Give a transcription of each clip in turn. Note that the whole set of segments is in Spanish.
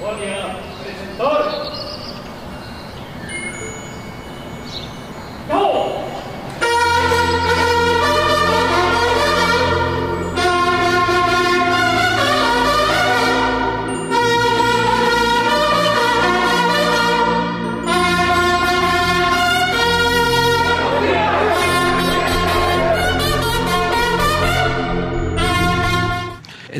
El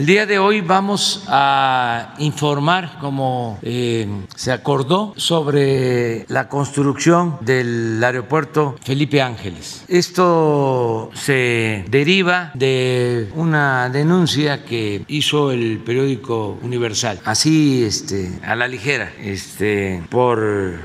día de hoy vamos a informar, como eh, se acordó, sobre la construcción del aeropuerto Felipe Ángeles. Esto se deriva de una denuncia que hizo el periódico Universal, así este, a la ligera, este, por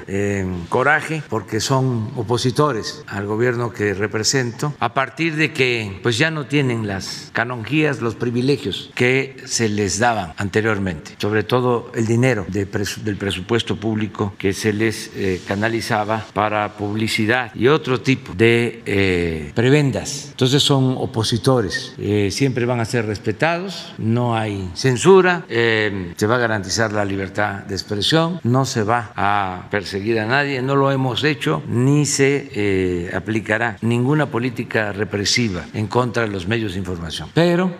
eh, coraje, porque son opositores al gobierno que represento, a partir de que pues ya no tienen las canonjías, los privilegios que se les daban anteriormente, sobre todo el dinero del presupuesto público que se les eh, canalizaba para publicidad y otro tipo de eh, prebendas. Entonces son opositores, eh, siempre van a ser respetados, no hay censura, se va a garantizar la libertad de expresión, no se va a perseguir a nadie, no lo hemos hecho ni se aplicará ninguna política represiva en contra de los medios de información. Pero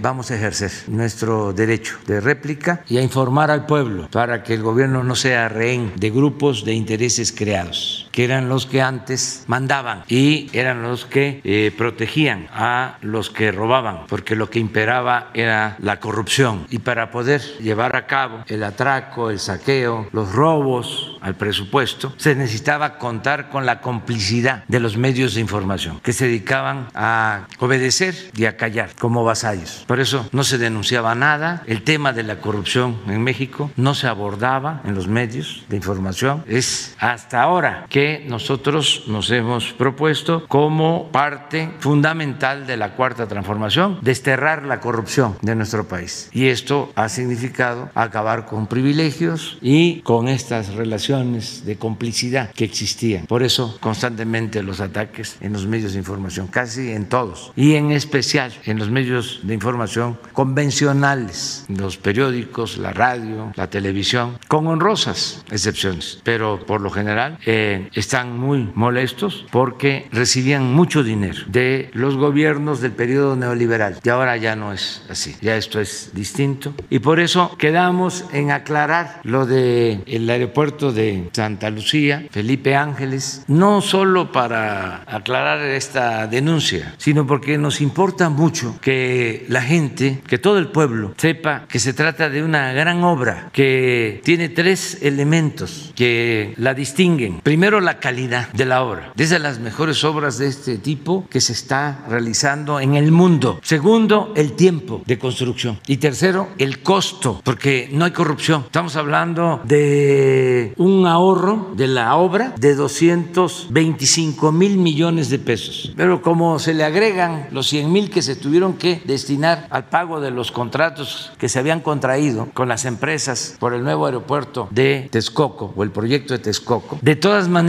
vamos a ejercer nuestro derecho de réplica y a informar al pueblo para que el gobierno no sea rehén de grupos de intereses creados, que eran los que antes mandaban y eran los que eh, protegían a los que robaban, porque lo que imperaba era la corrupción. Y para poder llevar a cabo el atraco, el saqueo, los robos al presupuesto, se necesitaba contar con la complicidad de los medios de información, que se dedicaban a obedecer y a callar como vasallos. Por eso no se denunciaba nada, el tema de la corrupción en México no se abordaba en los medios de información. Es hasta ahora que nosotros nos hemos propuesto como parte fundamental de la cuarta transformación desterrar la corrupción de nuestro país. Y esto ha significado acabar con privilegios y con estas relaciones de complicidad que existían. Por eso constantemente los ataques en los medios de información, casi en todos, y en especial en los medios de información convencionales, los periódicos, la radio, la televisión, con honrosas excepciones, pero por lo general eh, están muy molestos porque recibían mucho dinero de los gobiernos del periodo neoliberal y ahora ya no es así, ya esto es distinto y por eso quedamos en aclarar lo del el aeropuerto de Santa Lucía, Felipe Ángeles, no solo para aclarar esta denuncia, sino porque nos importa mucho que la gente que todo el pueblo sepa que se trata de una gran obra que tiene tres elementos que la distinguen. Primero, la calidad de la obra. Es de las mejores obras de este tipo que se está realizando en el mundo. Segundo, el tiempo de construcción. Y tercero, el costo, porque no hay corrupción. Estamos hablando de un ahorro de la obra de 225 mil millones de pesos. Pero como se le agregan los 100 mil que se tuvieron que destinar al pago de los contratos que se habían contraído con las empresas por el nuevo aeropuerto de Texcoco o el proyecto de Texcoco, de todas maneras,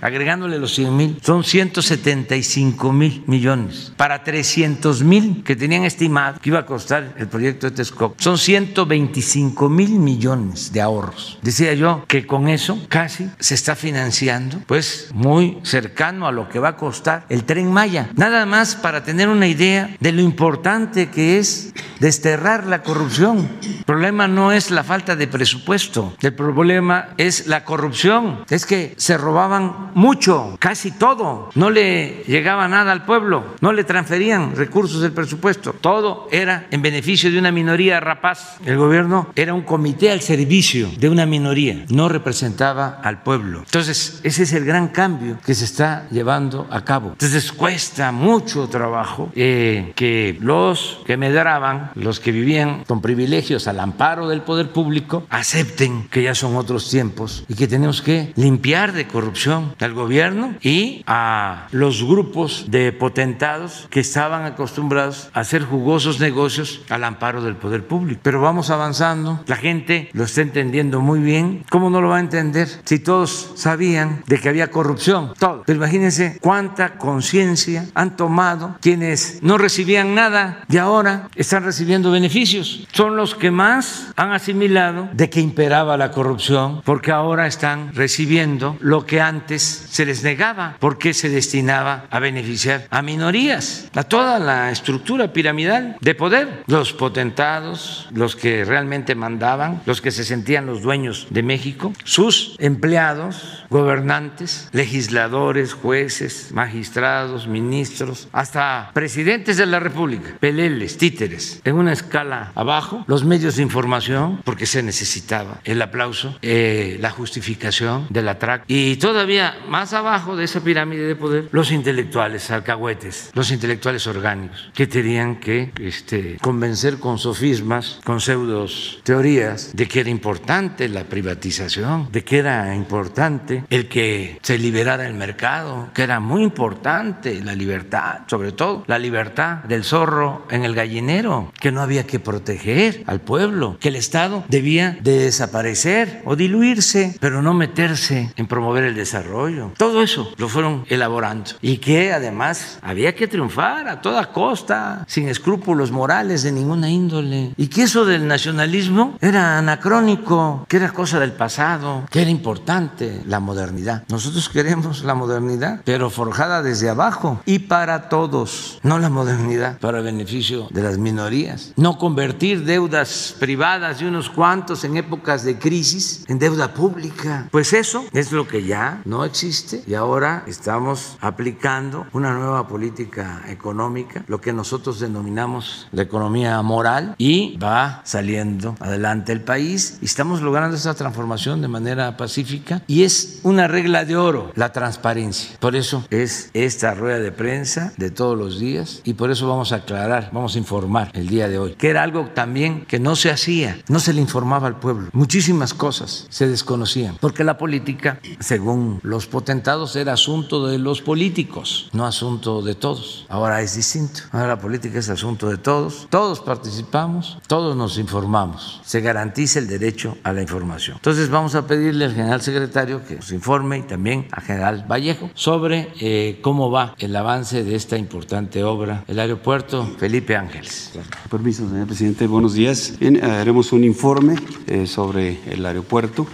agregándole los 100 mil, son 175 mil millones para 300 mil que tenían estimado que iba a costar el proyecto de Texcoco. Son 125 mil millones de ahorros. Decía yo que con eso casi se está financiando, pues muy cercano a lo que va a costar el tren Maya. Nada más para tener una idea de lo importante que es desterrar la corrupción. El problema no es la falta de presupuesto, el problema es la corrupción. Es que se robaban mucho, casi todo. No le llegaba nada al pueblo, no le transferían recursos del presupuesto. Todo era en beneficio de una minoría rapaz. El gobierno era un comité al servicio de una minoría, no representaba al pueblo. Entonces, ese es el gran cambio que se está llevando a cabo. Entonces, cuesta mucho trabajo eh, que los que me daban los que vivían con privilegios al amparo del poder público, acepten que ya son otros tiempos y que tenemos que limpiar de corrupción corrupción al gobierno y a los grupos de potentados que estaban acostumbrados a hacer jugosos negocios al amparo del poder público. Pero vamos avanzando, la gente lo está entendiendo muy bien. ¿Cómo no lo va a entender si todos sabían de que había corrupción? Todo. Pero imagínense cuánta conciencia han tomado quienes no recibían nada y ahora están recibiendo beneficios. Son los que más han asimilado de que imperaba la corrupción porque ahora están recibiendo lo que antes se les negaba porque se destinaba a beneficiar a minorías, a toda la estructura piramidal de poder, los potentados, los que realmente mandaban, los que se sentían los dueños de México, sus empleados, gobernantes, legisladores, jueces, magistrados, ministros, hasta presidentes de la República, peleles, títeres, en una escala abajo, los medios de información, porque se necesitaba el aplauso, eh, la justificación del atraco, y todavía más abajo de esa pirámide de poder, los intelectuales, alcahuetes, los intelectuales orgánicos, que tenían que este, convencer con sofismas, con pseudos teorías, de que era importante la privatización, de que era importante el que se liberara el mercado, que era muy importante la libertad, sobre todo la libertad del zorro en el gallinero, que no había que proteger al pueblo, que el Estado debía de desaparecer o diluirse, pero no meterse en promover el desarrollo. Todo eso lo fueron elaborando y que además había que triunfar a toda costa, sin escrúpulos morales de ninguna índole, y que eso del nacionalismo era anacrónico, que era cosa del pasado, que era importante la modernidad. Nosotros queremos la modernidad, pero forjada desde abajo y para todos, no la modernidad para beneficio de las minorías. No convertir deudas privadas de unos cuantos en épocas de crisis en deuda pública. Pues eso es lo que ya no existe y ahora estamos aplicando una nueva política económica, lo que nosotros denominamos la economía moral y va saliendo adelante el país y estamos logrando esa transformación de manera pacífica y es una regla de oro la transparencia. Por eso es esta rueda de prensa de todos los días y por eso vamos a aclarar, vamos a informar el día de hoy, que era algo también que no se hacía, no se le informaba al pueblo. Muchísimas cosas se desconocían, porque la política, según los potentados, era asunto de los políticos, no asunto de todos. Ahora es distinto. Ahora la política es asunto de todos, todos participamos, todos nos informamos. Se garantiza el derecho a la información. Entonces vamos a pedirle al general secretario que nos informe y también al general Vallejo sobre eh, cómo va el avance de esta importante obra, el aeropuerto Felipe Ángeles. Permiso, señor presidente. Buenos días. Bien, haremos un informe eh, sobre el aeropuerto.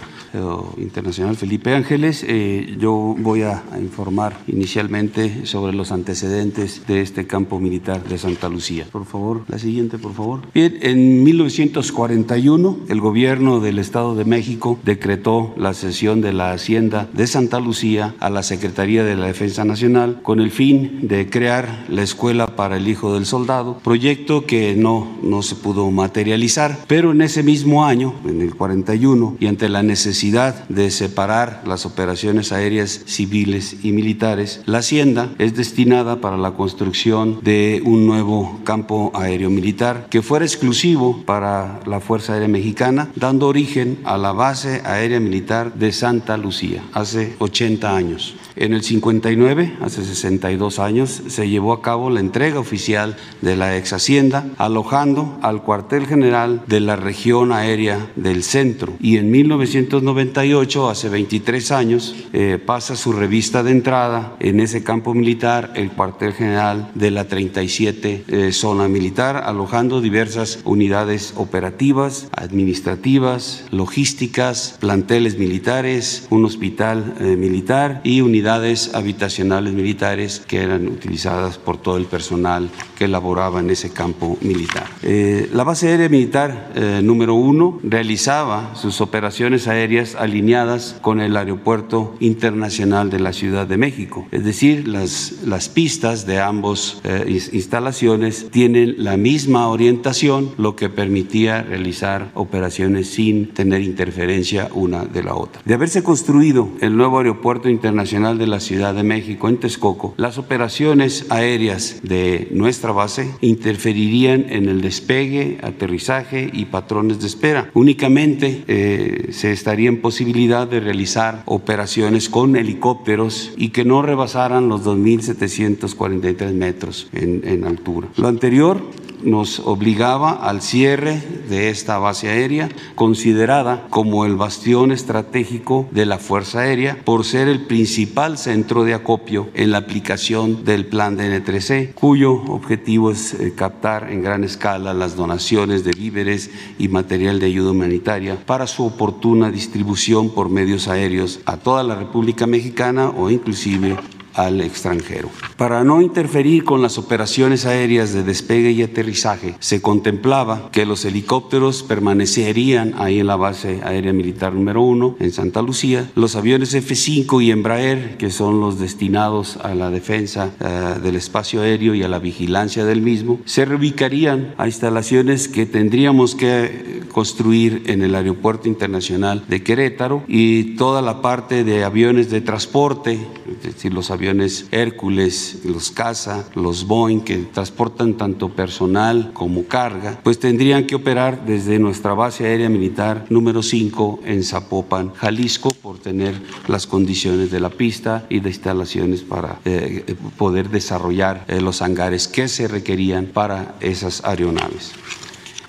Internacional Felipe Ángeles. Eh, yo voy a, informar inicialmente sobre los antecedentes de este campo militar de Santa Lucía. Por favor, la siguiente, por favor. Bien, en 1941 el gobierno del Estado de México decretó la cesión de la hacienda de Santa Lucía a la Secretaría de la Defensa Nacional con el fin de crear la Escuela para el Hijo del Soldado, proyecto que no, no se pudo materializar, pero en ese mismo año, en el 41, y ante la necesidad de separar las operaciones aéreas civiles y militares, la hacienda es destinada para la construcción de un nuevo campo aéreo militar que fuera exclusivo para la Fuerza Aérea Mexicana, dando origen a la base aérea militar de Santa Lucía hace 80 años. En el 59, hace 62 años, se llevó a cabo la entrega oficial de la ex hacienda, alojando al cuartel general de la región aérea del centro. Y en 1998, hace 23 años, eh, pasa su revista de entrada en ese campo militar, el cuartel general de la 37 eh, zona militar, alojando diversas unidades operativas, administrativas, logísticas, planteles militares, un hospital eh, militar y unidades habitacionales militares que eran utilizadas por todo el personal que laboraba en ese campo militar. La base aérea militar número uno realizaba sus operaciones aéreas alineadas con el Aeropuerto Internacional de la Ciudad de México, es decir, las, las pistas de ambos eh, instalaciones tienen la misma orientación, lo que permitía realizar operaciones sin tener interferencia una de la otra. De haberse construido el nuevo Aeropuerto Internacional de la Ciudad de México, en Texcoco, las operaciones aéreas de nuestra base interferirían en el despegue, aterrizaje y patrones de espera. Únicamente eh, se estaría darían posibilidad de realizar operaciones con helicópteros y que no rebasaran los 2.743 metros en, en altura. Lo anterior nos obligaba al cierre de esta base aérea, considerada como el bastión estratégico de la Fuerza Aérea por ser el principal centro de acopio en la aplicación del plan de N3C, cuyo objetivo es eh, captar en gran escala las donaciones de víveres y material de ayuda humanitaria para su oportuna distribución por medios aéreos a toda la República Mexicana o inclusive al extranjero. Para no interferir con las operaciones aéreas de despegue y aterrizaje, se contemplaba que los helicópteros permanecerían ahí en la base aérea militar número uno, en Santa Lucía. Los aviones F-5 y Embraer, que son los destinados a la defensa uh, del espacio aéreo y a la vigilancia del mismo, se reubicarían a instalaciones que tendríamos que construir en el Aeropuerto Internacional de Querétaro y toda la parte de aviones de transporte, es decir, los aviones Hércules, los CASA, los Boeing, que transportan tanto personal como carga, pues tendrían que operar desde nuestra base aérea militar número 5 en Zapopan, Jalisco, por tener las condiciones de la pista y de instalaciones para eh, poder desarrollar eh, los hangares que se requerían para esas aeronaves.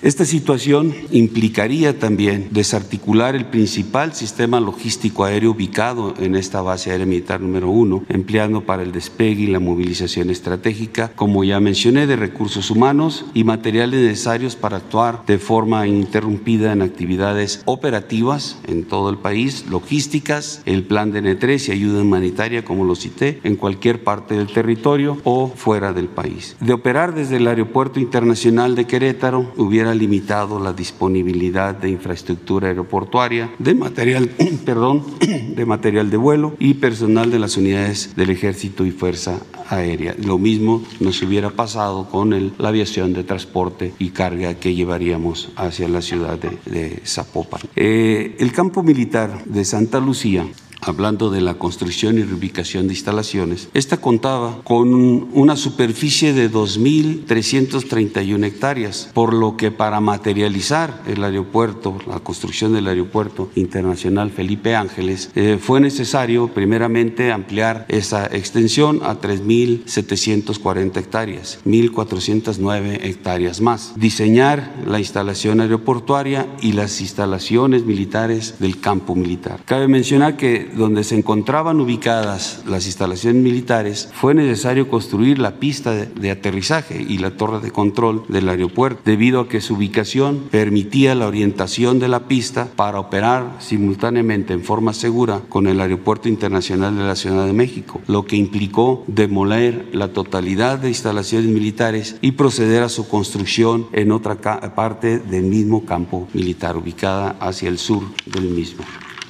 Esta situación implicaría también desarticular el principal sistema logístico aéreo ubicado en esta base aérea militar número uno, empleando para el despegue y la movilización estratégica, como ya mencioné, de recursos humanos y materiales necesarios para actuar de forma ininterrumpida en actividades operativas en todo el país, logísticas, el plan de N3 y ayuda humanitaria, como lo cité, en cualquier parte del territorio o fuera del país. De operar desde el Aeropuerto Internacional de Querétaro, hubiera limitado la disponibilidad de infraestructura aeroportuaria, de material, perdón, de material de vuelo y personal de las unidades del Ejército y Fuerza Aérea. Lo mismo nos hubiera pasado con el, la aviación de transporte y carga que llevaríamos hacia la ciudad de, Zapopan. Eh, el campo militar de Santa Lucía hablando de la construcción y reubicación de instalaciones, esta contaba con una superficie de 2.331 hectáreas, por lo que para materializar el aeropuerto, la construcción del aeropuerto internacional Felipe Ángeles, eh, fue necesario primeramente ampliar esa extensión a 3.740 hectáreas, 1.409 hectáreas más, diseñar la instalación aeroportuaria y las instalaciones militares del campo militar. Cabe mencionar que donde se encontraban ubicadas las instalaciones militares, fue necesario construir la pista de, aterrizaje y la torre de control del aeropuerto, debido a que su ubicación permitía la orientación de la pista para operar simultáneamente en forma segura con el Aeropuerto Internacional de la Ciudad de México, lo que implicó demoler la totalidad de instalaciones militares y proceder a su construcción en otra parte del mismo campo militar, ubicada hacia el sur del mismo.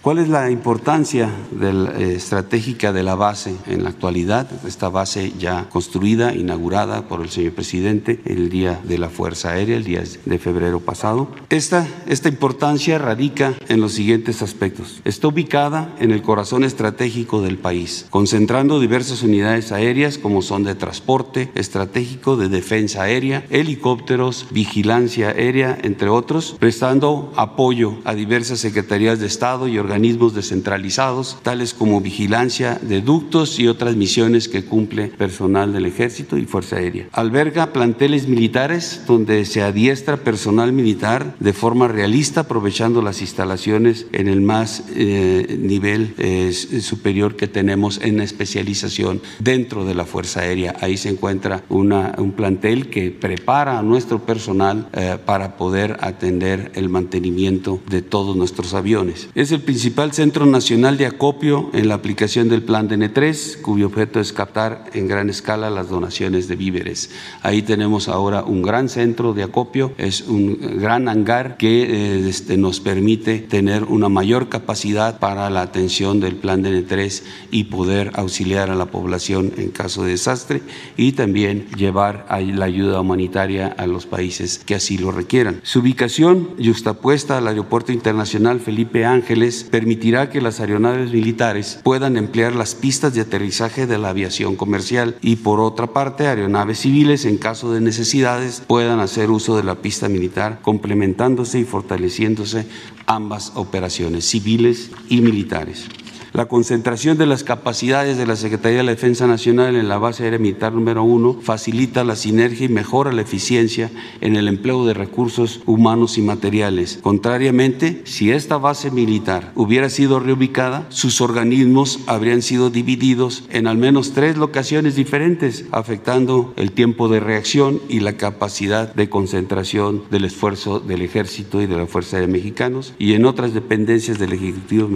¿Cuál es la importancia del, eh, estratégica de la base en la actualidad? Esta base ya construida, inaugurada por el señor presidente el día de la Fuerza Aérea, el día de febrero pasado. Esta, esta importancia radica en los siguientes aspectos. Está ubicada en el corazón estratégico del país, concentrando diversas unidades aéreas como son de transporte estratégico, de defensa aérea, helicópteros, vigilancia aérea, entre otros, prestando apoyo a diversas secretarías de Estado y organismos organismos descentralizados, tales como vigilancia de ductos y otras misiones que cumple personal del Ejército y Fuerza Aérea. Alberga planteles militares donde se adiestra personal militar de forma realista, aprovechando las instalaciones en el más eh, nivel eh, superior que tenemos en especialización dentro de la Fuerza Aérea. Ahí se encuentra una, un plantel que prepara a nuestro personal eh, para poder atender el mantenimiento de todos nuestros aviones. Es el principal principal centro nacional de acopio en la aplicación del plan DN3, cuyo objeto es captar en gran escala las donaciones de víveres. Ahí tenemos ahora un gran centro de acopio, es un gran hangar que eh, este, nos permite tener una mayor capacidad para la atención del plan DN3 y poder auxiliar a la población en caso de desastre y también llevar la ayuda humanitaria a los países que así lo requieran. Su ubicación, justapuesta al Aeropuerto Internacional Felipe Ángeles, permitirá que las aeronaves militares puedan emplear las pistas de aterrizaje de la aviación comercial y por otra parte aeronaves civiles en caso de necesidades puedan hacer uso de la pista militar complementándose y fortaleciéndose ambas operaciones civiles y militares. La concentración de las capacidades de la Secretaría de la Defensa Nacional en la base aérea militar número uno facilita la sinergia y mejora la eficiencia en el empleo de recursos humanos y materiales. Contrariamente, si esta base militar hubiera sido reubicada, sus organismos habrían sido divididos en al menos tres locaciones diferentes, afectando el tiempo de reacción y la capacidad de concentración del esfuerzo del Ejército y de la Fuerza Aérea Mexicanos y en otras dependencias del Ejecutivo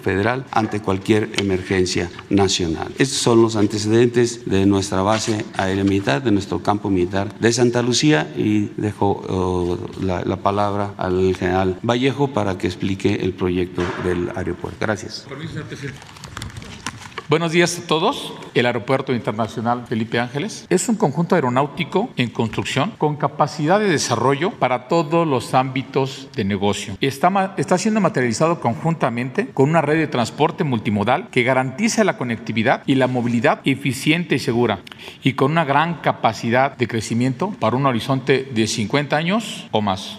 Federal ante cualquier emergencia nacional. Estos son los antecedentes de nuestra base aérea militar, de nuestro campo militar de Santa Lucía y dejo la, la, palabra al general Vallejo para que explique el proyecto del aeropuerto. Gracias. Buenos días a todos. El Aeropuerto Internacional Felipe Ángeles es un conjunto aeronáutico en construcción con capacidad de desarrollo para todos los ámbitos de negocio. Está, está siendo materializado conjuntamente con una red de transporte multimodal que garantiza la conectividad y la movilidad eficiente y segura y con una gran capacidad de crecimiento para un horizonte de 50 años o más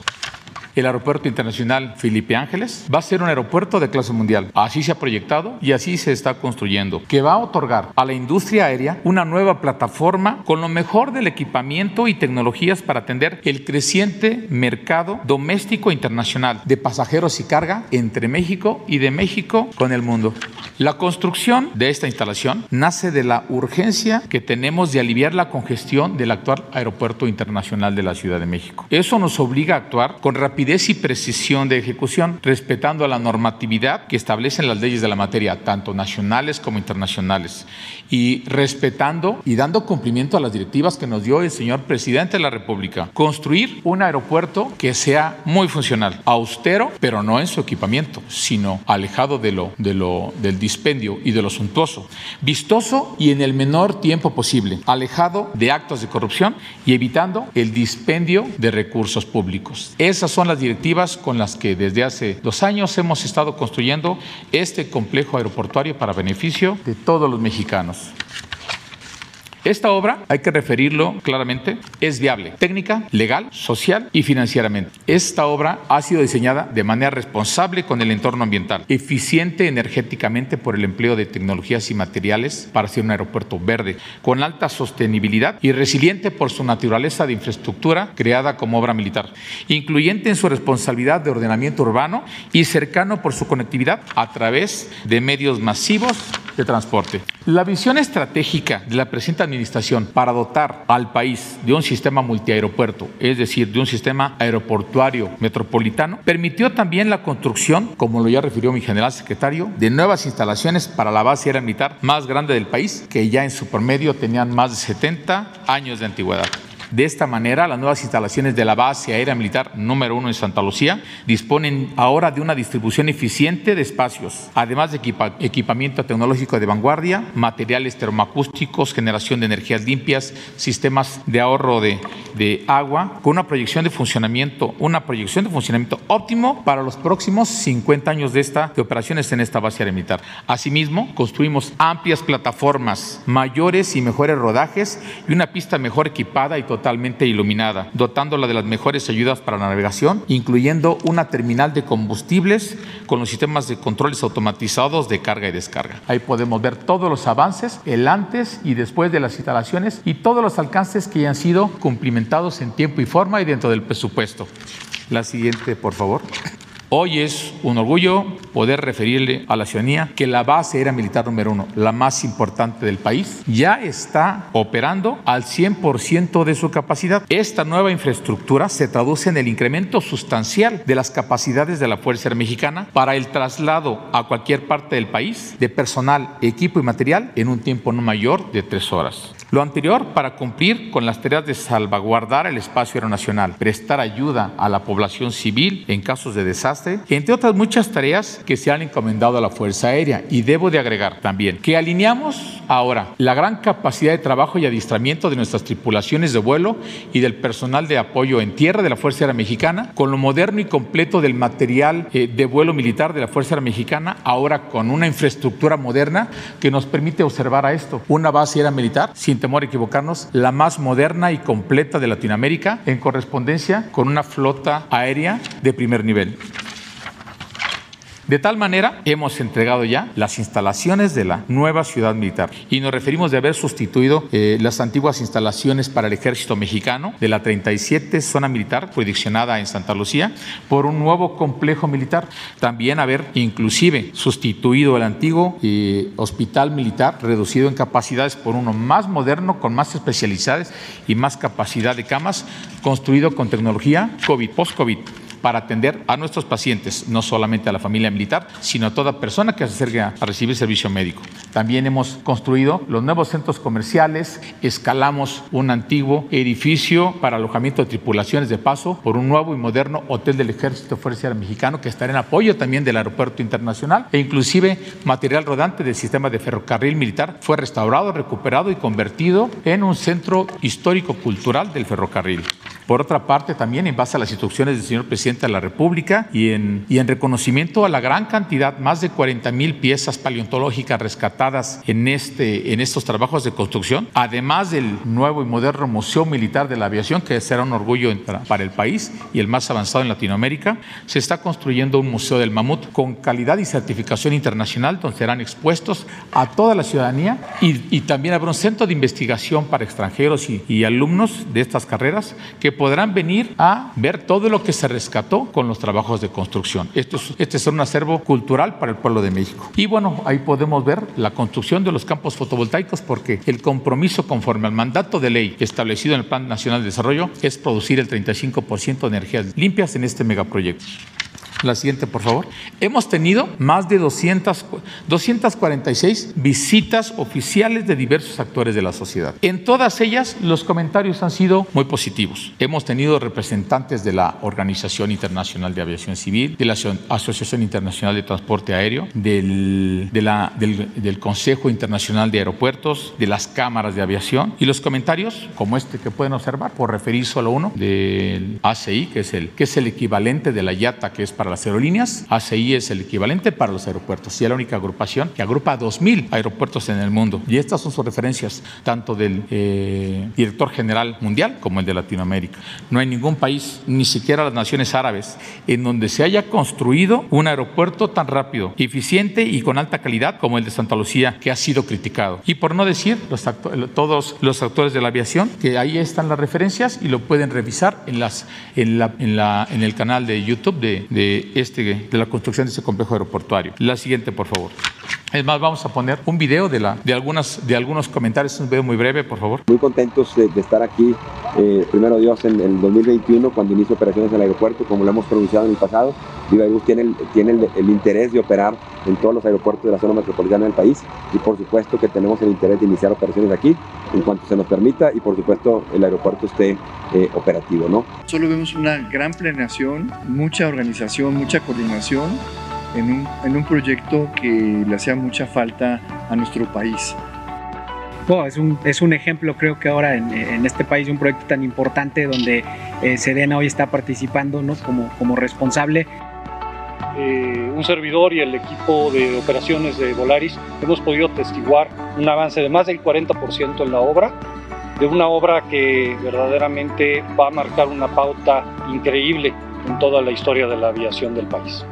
el Aeropuerto Internacional Felipe Ángeles va a ser un aeropuerto de clase mundial. Así se ha proyectado y así se está construyendo, que va a otorgar a la industria aérea una nueva plataforma con lo mejor del equipamiento y tecnologías para atender el creciente mercado doméstico e internacional de pasajeros y carga entre México y de México con el mundo. La construcción de esta instalación nace de la urgencia que tenemos de aliviar la congestión del actual Aeropuerto Internacional de la Ciudad de México. Eso nos obliga a actuar con rapidez y precisión de ejecución, respetando la normatividad que establecen las leyes de la materia, tanto nacionales como internacionales, y respetando y dando cumplimiento a las directivas que nos dio el señor presidente de la República. Construir un aeropuerto que sea muy funcional, austero, pero no en su equipamiento, sino alejado de lo, de lo, del dispendio y de lo suntuoso, vistoso y en el menor tiempo posible, alejado de actos de corrupción y evitando el dispendio de recursos públicos. Esas son las directivas con las que desde hace dos años hemos estado construyendo este complejo aeroportuario para beneficio de todos los mexicanos. Esta obra, hay que referirlo claramente, es viable técnica, legal, social y financieramente. Esta obra ha sido diseñada de manera responsable con el entorno ambiental, eficiente energéticamente por el empleo de tecnologías y materiales para ser un aeropuerto verde, con alta sostenibilidad y resiliente por su naturaleza de infraestructura creada como obra militar, incluyente en su responsabilidad de ordenamiento urbano y cercano por su conectividad a través de medios masivos de transporte. La visión estratégica de la presente administración para dotar al país de un sistema multiaeropuerto, es decir, de un sistema aeroportuario metropolitano, permitió también la construcción, como lo ya refirió mi general secretario, de nuevas instalaciones para la base aérea más grande del país, que ya en su promedio tenían más de 70 años de antigüedad. De esta manera, las nuevas instalaciones de la base aérea militar número uno en Santa Lucía disponen ahora de una distribución eficiente de espacios, además de equipa equipamiento tecnológico de vanguardia, materiales termoacústicos, generación de energías limpias, sistemas de ahorro de, agua, con una proyección de funcionamiento, una proyección de funcionamiento óptimo para los próximos 50 años de, esta, de operaciones en esta base aérea militar. Asimismo, construimos amplias plataformas, mayores y mejores rodajes y una pista mejor equipada y totalmente totalmente iluminada, dotándola de las mejores ayudas para la navegación, incluyendo una terminal de combustibles con los sistemas de controles automatizados de carga y descarga. Ahí podemos ver todos los avances, el antes y después de las instalaciones y todos los alcances que ya han sido cumplimentados en tiempo y forma y dentro del presupuesto. La siguiente, por favor. Hoy es un orgullo poder referirle a la ciudadanía que la base aérea militar número uno, la más importante del país, ya está operando al 100% de su capacidad. Esta nueva infraestructura se traduce en el incremento sustancial de las capacidades de la Fuerza Aérea Mexicana para el traslado a cualquier parte del país de personal, equipo y material en un tiempo no mayor de tres horas. Lo anterior para cumplir con las tareas de salvaguardar el espacio aeronacional, prestar ayuda a la población civil en casos de desastre entre otras muchas tareas que se han encomendado a la Fuerza Aérea. Y debo de agregar también que alineamos ahora la gran capacidad de trabajo y adiestramiento de nuestras tripulaciones de vuelo y del personal de apoyo en tierra de la Fuerza Aérea Mexicana con lo moderno y completo del material eh, de vuelo militar de la Fuerza Aérea Mexicana, ahora con una infraestructura moderna que nos permite observar a esto. Una base aérea militar, sin temor a equivocarnos, la más moderna y completa de Latinoamérica, en correspondencia con una flota aérea de primer nivel. De tal manera, hemos entregado ya las instalaciones de la nueva ciudad militar y nos referimos de haber sustituido eh, las antiguas instalaciones para el ejército mexicano de la 37 zona militar jurisdiccionada en Santa Lucía por un nuevo complejo militar. También haber inclusive sustituido el antiguo eh, hospital militar reducido en capacidades por uno más moderno, con más especialidades y más capacidad de camas, construido con tecnología COVID, post-COVID para atender a nuestros pacientes, no solamente a la familia militar, sino a toda persona que se acerque a, recibir servicio médico. También hemos construido los nuevos centros comerciales, escalamos un antiguo edificio para alojamiento de tripulaciones de paso por un nuevo y moderno hotel del Ejército Fuerza Mexicano que estará en apoyo también del Aeropuerto Internacional e inclusive material rodante del sistema de ferrocarril militar fue restaurado, recuperado y convertido en un centro histórico-cultural del ferrocarril. Por otra parte, también en base a las instrucciones del señor presidente de la República y en, y en reconocimiento a la gran cantidad, más de 40 mil piezas paleontológicas rescatadas en, este, en estos trabajos de construcción, además del nuevo y moderno Museo Militar de la Aviación, que será un orgullo para, el país y el más avanzado en Latinoamérica, se está construyendo un Museo del Mamut con calidad y certificación internacional, donde serán expuestos a toda la ciudadanía y, y también habrá un centro de investigación para extranjeros y, y alumnos de estas carreras que podrán venir a ver todo lo que se con los trabajos de construcción. Esto es, este es un acervo cultural para el pueblo de México. Y bueno, ahí podemos ver la construcción de los campos fotovoltaicos porque el compromiso conforme al mandato de ley establecido en el Plan Nacional de Desarrollo es producir el 35% de energías limpias en este megaproyecto. La siguiente, por favor. Hemos tenido más de 200, 246 visitas oficiales de diversos actores de la sociedad. En todas ellas, los comentarios han sido muy positivos. Hemos tenido representantes de la Organización Internacional de Aviación Civil, de la Asociación Internacional de Transporte Aéreo, del, Consejo Internacional de Aeropuertos, de las cámaras de aviación. Y los comentarios, como este que pueden observar, por referir solo uno, del ACI, que es el, que es el equivalente de la IATA, que es para las aerolíneas, ACI es el equivalente para los aeropuertos y es la única agrupación que agrupa a 2.000 aeropuertos en el mundo. Y estas son sus referencias, tanto del eh, director general mundial como el de Latinoamérica. No hay ningún país, ni siquiera las naciones árabes, en donde se haya construido un aeropuerto tan rápido, eficiente y con alta calidad como el de Santa Lucía, que ha sido criticado. Y por no decir los todos los actores de la aviación, que ahí están las referencias y lo pueden revisar en, las, en, la, en, la, en el canal de YouTube de, de este, de la construcción de este complejo aeroportuario. La siguiente, por favor. Es más, vamos a poner un video de, la, de, algunas, de algunos comentarios, un video muy breve, por favor. Muy contentos de, de estar aquí, eh, primero Dios, en el 2021, cuando inicia operaciones en el aeropuerto, como lo hemos pronunciado en el pasado. Viva tiene, el, tiene el, el, interés de operar en todos los aeropuertos de la zona metropolitana del país y por supuesto que tenemos el interés de iniciar operaciones aquí en cuanto se nos permita y por supuesto el aeropuerto esté eh, operativo. ¿no? Solo vemos una gran planeación, mucha organización, mucha coordinación en un, en un proyecto que le hacía mucha falta a nuestro país. Oh, es, un, es un ejemplo, creo que ahora en, en este país, un proyecto tan importante donde eh, Serena hoy está participando ¿no? como, como responsable. Eh, un servidor y el equipo de operaciones de Volaris hemos podido testiguar un avance de más del 40% en la obra, de una obra que verdaderamente va a marcar una pauta increíble en toda la historia de la aviación del país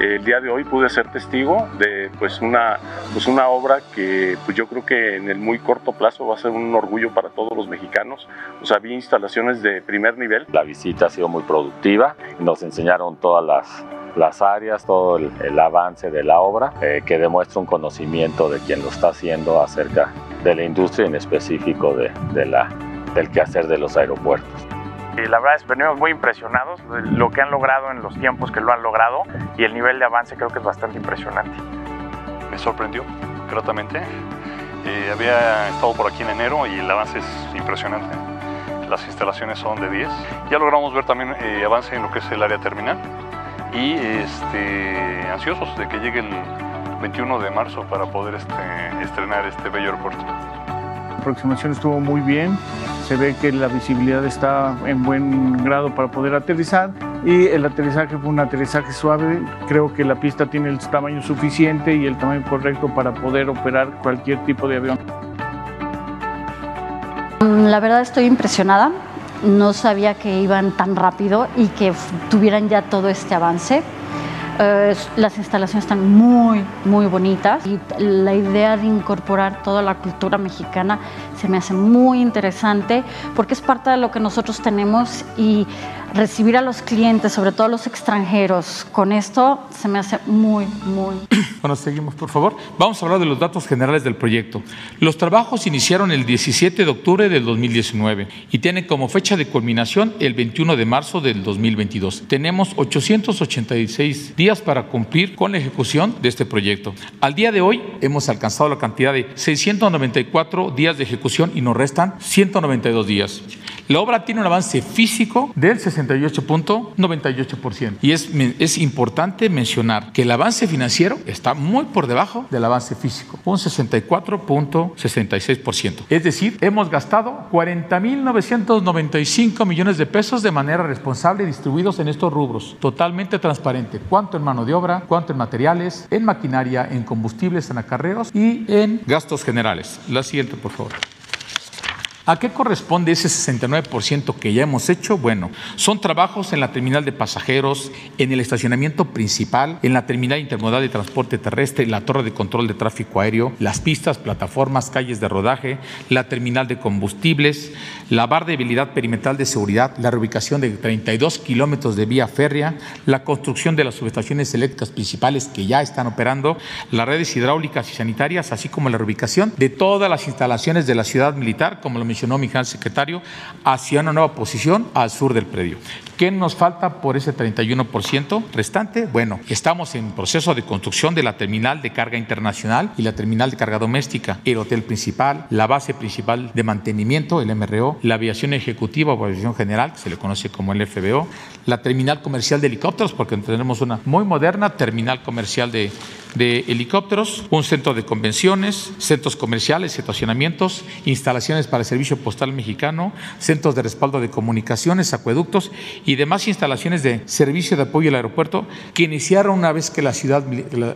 el día de hoy pude ser testigo de pues una, pues una obra que pues yo creo que en el muy corto plazo va a ser un orgullo para todos los mexicanos. O sea, había instalaciones de primer nivel. La visita ha sido muy productiva, nos enseñaron todas las, las áreas, todo el, el, avance de la obra, eh, que demuestra un conocimiento de quien lo está haciendo acerca de la industria, en específico de, de la, del quehacer de los aeropuertos la verdad es que venimos muy impresionados de lo que han logrado en los tiempos que lo han logrado y el nivel de avance creo que es bastante impresionante. Me sorprendió gratamente. Eh, había estado por aquí en enero y el avance es impresionante. Las instalaciones son de 10. Ya logramos ver también eh, avance en lo que es el área terminal. y este, ansiosos de que llegue el 21 de marzo para poder este, estrenar este bello aeropuerto. Aproximación estuvo muy bien, se ve que la visibilidad está en buen grado para poder aterrizar y el aterrizaje fue un aterrizaje suave. Creo que la pista tiene el tamaño suficiente y el tamaño correcto para poder operar cualquier tipo de avión. La verdad estoy impresionada. No sabía que iban tan rápido y que tuvieran ya todo este avance. Eh, las instalaciones están muy, muy bonitas y la idea de incorporar toda la cultura mexicana se me hace muy interesante porque es parte de lo que nosotros tenemos y recibir a los clientes, sobre todo los extranjeros, con esto se me hace muy, muy... Bueno, seguimos, por favor. Vamos a hablar de los datos generales del proyecto. Los trabajos iniciaron el 17 de octubre del 2019 y tienen como fecha de culminación el 21 de marzo del 2022. Tenemos 886 días para cumplir con la ejecución de este proyecto. Al día de hoy hemos alcanzado la cantidad de 694 días de ejecución y nos restan 192 días. La obra tiene un avance físico del 68.98%. Y es, es importante mencionar que el avance financiero está muy por debajo del avance físico, un 64.66%. Es decir, hemos gastado 40.995 millones de pesos de manera responsable distribuidos en estos rubros, totalmente transparente. Cuánto en mano de obra, cuánto en materiales, en maquinaria, en combustibles, en acarreos y en gastos generales. La siguiente, por favor. ¿A qué corresponde ese 69% que ya hemos hecho? Bueno, son trabajos en la terminal de pasajeros, en el estacionamiento principal, en la terminal intermodal de transporte terrestre, la torre de control de tráfico aéreo, las pistas, plataformas, calles de rodaje, la terminal de combustibles, la barra de habilidad perimetral de seguridad, la reubicación de 32 kilómetros de vía férrea, la construcción de las subestaciones eléctricas principales que ya están operando, las redes hidráulicas y sanitarias, así como la reubicación de todas las instalaciones de la ciudad militar, como lo mencionó mi secretario, hacia una nueva posición al sur del predio. ¿Qué nos falta por ese 31% restante? Bueno, estamos en proceso de construcción de la terminal de carga internacional y la terminal de carga doméstica, el hotel principal, la base principal de mantenimiento, el MRO, la aviación ejecutiva o aviación general, que se le conoce como el FBO, la terminal comercial de helicópteros, porque tenemos una muy moderna terminal comercial de, helicópteros, un centro de convenciones, centros comerciales, estacionamientos, instalaciones para el servicio postal mexicano, centros de respaldo de comunicaciones, acueductos demás instalaciones de servicio de apoyo al aeropuerto que iniciaron una vez que la ciudad,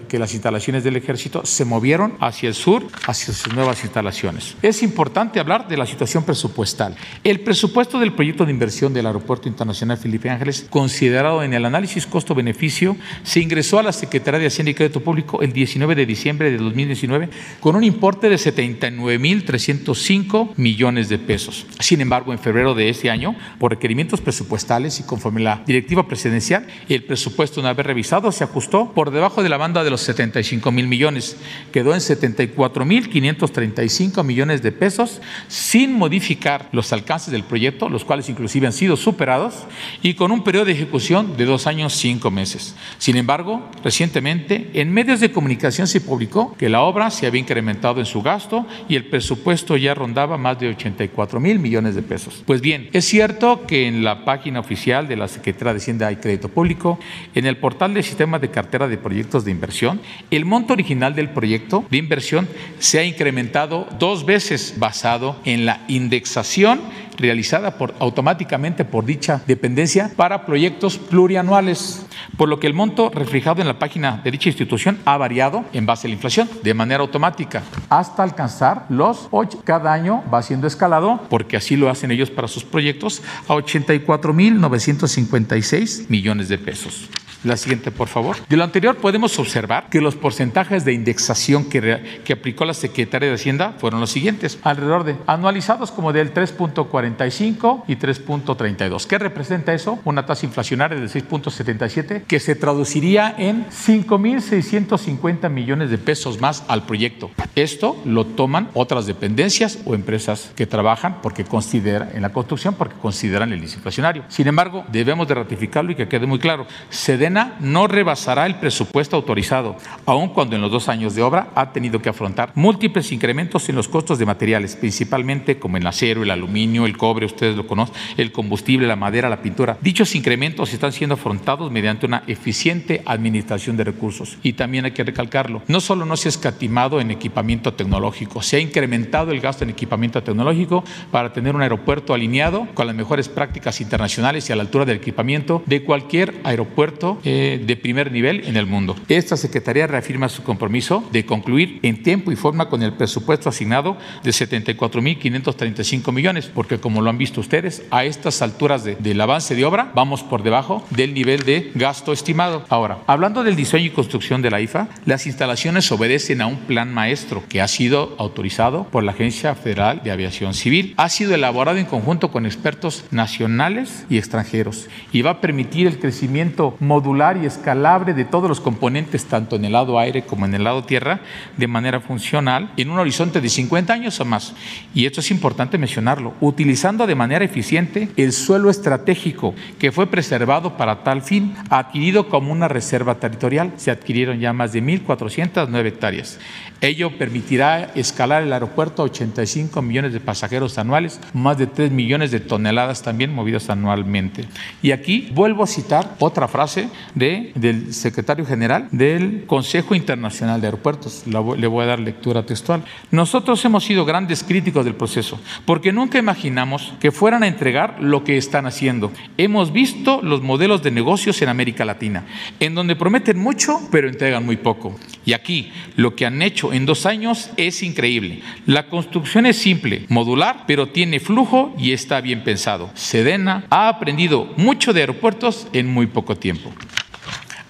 que las instalaciones del ejército se movieron hacia el sur, hacia sus nuevas instalaciones. Es importante hablar de la situación presupuestal. El presupuesto del proyecto de inversión del Aeropuerto Internacional Felipe Ángeles considerado en el análisis costo-beneficio, se ingresó a la Secretaría de Hacienda y Crédito Público el 19 de diciembre de 2019 con un importe de 79.305 millones de pesos. Sin embargo, en febrero de este año, por requerimientos presupuestales y conforme la directiva presidencial, el presupuesto, una vez revisado, se ajustó por debajo de la banda de los 75 mil millones. Quedó en 74.535 millones de pesos sin modificar los alcances del proyecto, los cuales inclusive han sido superados, y con un periodo de ejecución de dos años cinco meses. Sin embargo, recientemente en medios de comunicación se publicó que la obra se había incrementado en su gasto y el presupuesto ya rondaba más de 84 mil millones de pesos. Pues bien, es cierto que en la página oficial de la Secretaría de Hacienda y Crédito Público, en el portal del sistema de cartera de proyectos de inversión, el monto original del proyecto de inversión se ha incrementado dos veces basado en la indexación realizada automáticamente por dicha dependencia para proyectos plurianuales, por lo que el monto reflejado en la página de dicha institución ha variado en base a la inflación de manera automática hasta alcanzar los 8. Cada año va siendo escalado, porque así lo hacen ellos para sus proyectos, a 84.956 millones de pesos. La siguiente, por favor. De lo anterior podemos observar que los porcentajes de indexación que, que aplicó la Secretaría de Hacienda fueron los siguientes, alrededor de anualizados como del 3.45 y 3.32. ¿Qué representa eso? Una tasa inflacionaria del 6.77 que se traduciría en 5.650 millones de pesos más al proyecto. Esto lo toman otras dependencias o empresas que trabajan porque consideran en la construcción porque consideran el inflacionario. Sin embargo, debemos de ratificarlo y que quede muy claro. Se den No rebasará el presupuesto autorizado, aun cuando en los dos años de obra ha tenido que afrontar múltiples incrementos en los costos de materiales, principalmente como el acero, el aluminio, el cobre, ustedes lo conocen, el combustible, la madera, la pintura. Dichos incrementos están siendo afrontados mediante una eficiente administración de recursos. Y también hay que recalcarlo, no solo no se ha escatimado en equipamiento tecnológico, se ha incrementado el gasto en equipamiento tecnológico para tener un aeropuerto alineado con las mejores prácticas internacionales y a la altura del equipamiento de cualquier aeropuerto eh, de primer nivel en el mundo. Esta Secretaría reafirma su compromiso de concluir en tiempo y forma con el presupuesto asignado de 74.535 millones, porque como lo han visto ustedes, a estas alturas del avance de obra vamos por debajo del nivel de gasto estimado. Ahora, hablando del diseño y construcción de la IFA, las instalaciones obedecen a un plan maestro que ha sido autorizado por la Agencia Federal de Aviación Civil. Ha sido elaborado en conjunto con expertos nacionales y extranjeros y va a permitir el crecimiento modular y escalable de todos los componentes, tanto en el lado aire como en el lado tierra, de manera funcional en un horizonte de 50 años o más. Y esto es importante mencionarlo, utilizando de manera eficiente el suelo estratégico que fue preservado para tal fin, adquirido como una reserva territorial. Se adquirieron ya más de 1.409 hectáreas. Ello permitirá escalar el aeropuerto a 85 millones de pasajeros anuales, más de 3 millones de toneladas también movidas anualmente. Y aquí vuelvo a citar otra frase de, del secretario general del Consejo Internacional de Aeropuertos. le voy a dar lectura textual. Nosotros hemos sido grandes críticos del proceso, porque nunca imaginamos que fueran a entregar lo que están haciendo. Hemos visto los modelos de negocios en América Latina, en donde prometen mucho, pero entregan muy poco. Y aquí lo que han hecho en dos años es increíble. La construcción es simple, modular, pero tiene flujo y está bien pensado. Sedena ha aprendido mucho de aeropuertos en muy poco tiempo.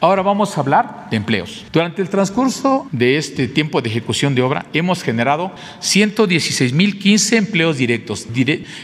Ahora vamos a hablar de empleos. Durante el transcurso de este tiempo de ejecución de obra hemos generado 116.015 empleos directos,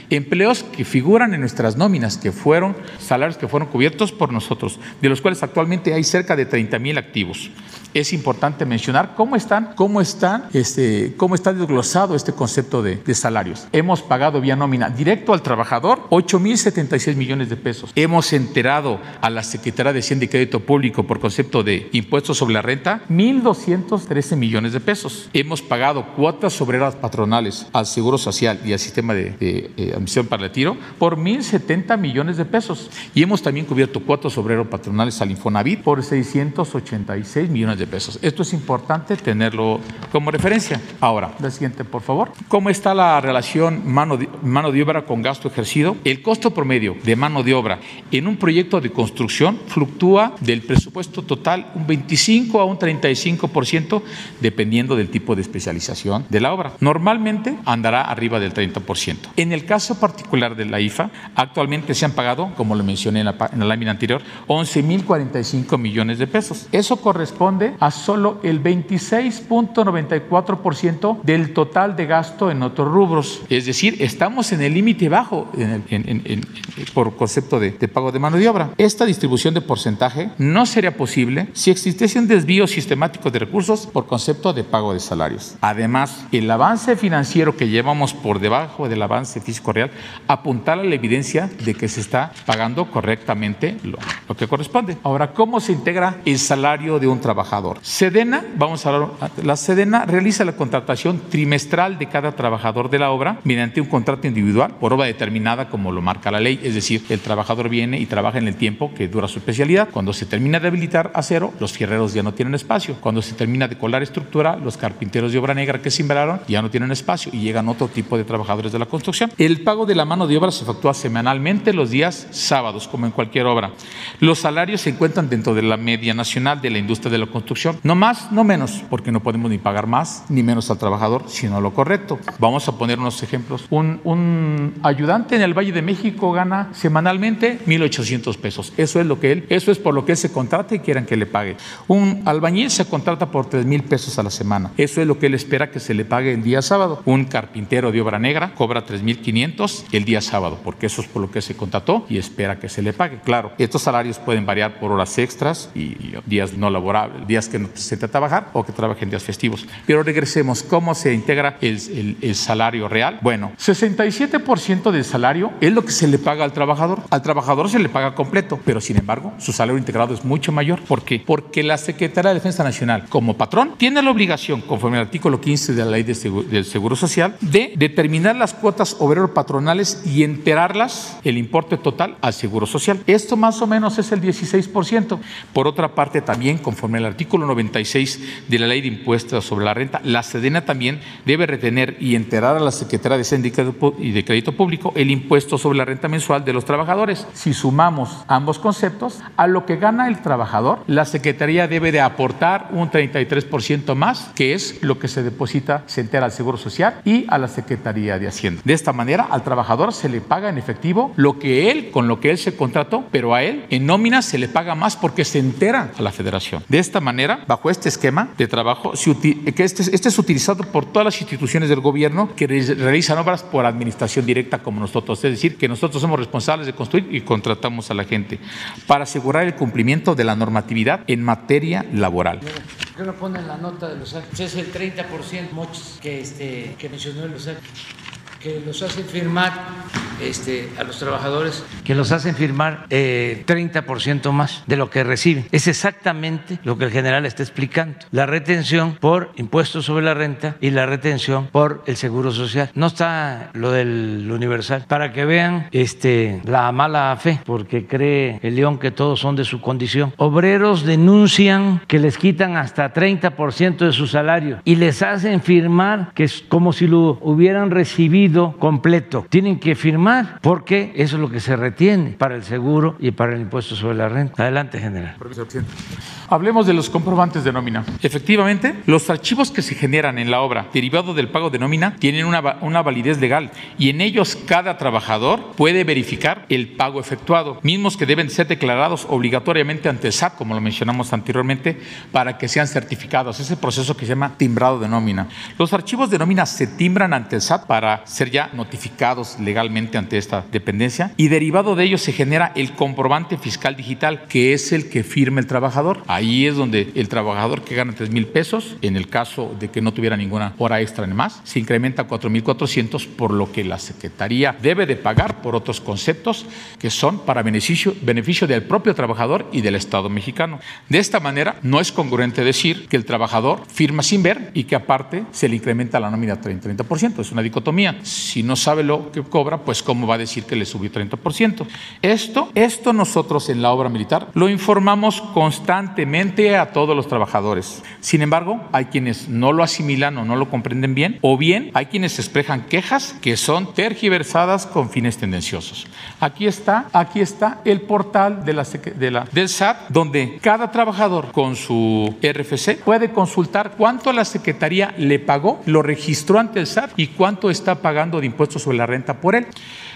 empleos que figuran en nuestras nóminas, que fueron salarios que fueron cubiertos por nosotros, de los cuales actualmente hay cerca de 30.000 activos es importante mencionar cómo están, cómo están, este, cómo está desglosado este concepto de, salarios. Hemos pagado vía nómina directo al trabajador 8.076 millones de pesos. Hemos enterado a la Secretaría de Hacienda y Crédito Público por concepto de impuestos sobre la renta 1.213 millones de pesos. Hemos pagado cuotas obreras patronales al Seguro Social y al sistema de, de admisión para el retiro por 1.070 millones de pesos. Y hemos también cubierto cuotas obreras patronales al Infonavit por 686 millones de pesos. Esto es importante tenerlo como referencia. Ahora, la siguiente, por favor. ¿Cómo está la relación mano de, mano de obra con gasto ejercido? El costo promedio de mano de obra en un proyecto de construcción fluctúa del presupuesto total un 25 a un 35% dependiendo del tipo de especialización de la obra. Normalmente andará arriba del 30%. En el caso particular de la IFA, actualmente se han pagado, como lo mencioné en la, en la lámina anterior, 11.045 millones de pesos. Eso corresponde a solo el 26.94% del total de gasto en otros rubros. Es decir, estamos en el límite bajo por concepto de, de pago de mano de obra. Esta distribución de porcentaje no sería posible si existiese un desvío sistemático de recursos por concepto de pago de salarios. Además, el avance financiero que llevamos por debajo del avance físico real apuntala la evidencia de que se está pagando correctamente lo, lo que corresponde. Ahora, ¿cómo se integra el salario de un trabajador? Sedena, vamos a hablar, la Sedena realiza la contratación trimestral de cada trabajador de la obra mediante un contrato individual por obra determinada como lo marca la ley, es decir, el trabajador viene y trabaja en el tiempo que dura su especialidad. Cuando se termina de habilitar acero, los fierreros ya no tienen espacio. Cuando se termina de colar estructura, los carpinteros de obra negra que se sembraron ya no tienen espacio y llegan otro tipo de trabajadores de la construcción. El pago de la mano de obra se efectúa semanalmente los días sábados, como en cualquier obra. Los salarios se encuentran dentro de la media nacional de la industria de la construcción no más, no menos, porque no podemos ni pagar más ni menos al trabajador, sino lo correcto. Vamos a poner unos ejemplos. Un, un ayudante en el Valle de México gana semanalmente 1.800 pesos. Eso es lo que él, eso es por lo que él se contrata y quieran que le pague. Un albañil se contrata por 3.000 pesos a la semana. Eso es lo que él espera que se le pague el día sábado. Un carpintero de obra negra cobra 3.500 el día sábado, porque eso es por lo que se contrató y espera que se le pague. Claro, estos salarios pueden variar por horas extras y días no laborables, días que no se a trabajar o que trabajen días festivos. Pero regresemos, ¿cómo se integra el, el, salario real? Bueno, 67% del salario es lo que se le paga al trabajador. Al trabajador se le paga completo, pero sin embargo su salario integrado es mucho mayor. ¿Por qué? Porque la Secretaría de Defensa Nacional, como patrón, tiene la obligación, conforme al artículo 15 de la Ley del Seguro Social, de determinar las cuotas obrero patronales y enterarlas el importe total al Seguro Social. Esto más o menos es el 16%. Por otra parte, también, conforme al artículo 96 de la Ley de Impuestos sobre la Renta, la Sedena también debe retener y enterar a la Secretaría de Sindicato y de Crédito Público el impuesto sobre la renta mensual de los trabajadores. Si sumamos ambos conceptos, a lo que gana el trabajador, la Secretaría debe de aportar un 33% más, que es lo que se deposita, se entera al Seguro Social y a la Secretaría de Hacienda. De esta manera, al trabajador se le paga en efectivo lo que él, con lo que él se contrató, pero a él en nómina se le paga más porque se entera a la federación. De esta manera, bajo este esquema de trabajo, que este, este es utilizado por todas las instituciones del gobierno que realizan obras por administración directa como nosotros, es decir, que nosotros somos responsables de construir y contratamos a la gente para asegurar el cumplimiento de la normatividad en materia laboral. ¿Qué lo pone en la nota de los actos? Es el 30% mochis que, este, que mencionó en los actos que los hacen firmar este, a los trabajadores, que los hacen firmar eh, 30% más de lo que reciben. Es exactamente lo que el general está explicando. La retención por impuestos sobre la renta y la retención por el seguro social. No está lo del universal. Para que vean este, la mala fe, porque cree el león que todos son de su condición. Obreros denuncian que les quitan hasta 30% de su salario y les hacen firmar que es como si lo hubieran recibido completo. Tienen que firmar porque eso es lo que se retiene para el seguro y para el impuesto sobre la renta. Adelante, general. Hablemos de los comprobantes de nómina. Efectivamente, los archivos que se generan en la obra derivado del pago de nómina tienen una, una validez legal y en ellos cada trabajador puede verificar el pago efectuado, mismos que deben ser declarados obligatoriamente ante el SAT, como lo mencionamos anteriormente, para que sean certificados. Ese proceso que se llama timbrado de nómina. Los archivos de nómina se timbran ante el SAT para ser ya notificados legalmente ante esta dependencia y derivado de ello se genera el comprobante fiscal digital, que es el que firma el trabajador. Ahí es donde el trabajador que gana 3 mil pesos, en el caso de que no tuviera ninguna hora extra en más, se incrementa a 4 mil 400, por lo que la Secretaría debe de pagar por otros conceptos que son para beneficio, beneficio del propio trabajador y del Estado mexicano. De esta manera, no es congruente decir que el trabajador firma sin ver y que aparte se le incrementa la nómina 30%. 30%. Es una dicotomía si no sabe lo que cobra, pues cómo va a decir que le subió 30%. Esto, esto nosotros en la obra militar lo informamos constantemente a todos los trabajadores. Sin embargo, hay quienes no lo asimilan o no lo comprenden bien, o bien hay quienes expresan quejas que son tergiversadas con fines tendenciosos. Aquí está, aquí está el portal del SAT, donde cada trabajador con su RFC puede consultar cuánto la Secretaría le pagó, lo registró ante el SAT y cuánto está pagando pagando de impuestos sobre la renta por él.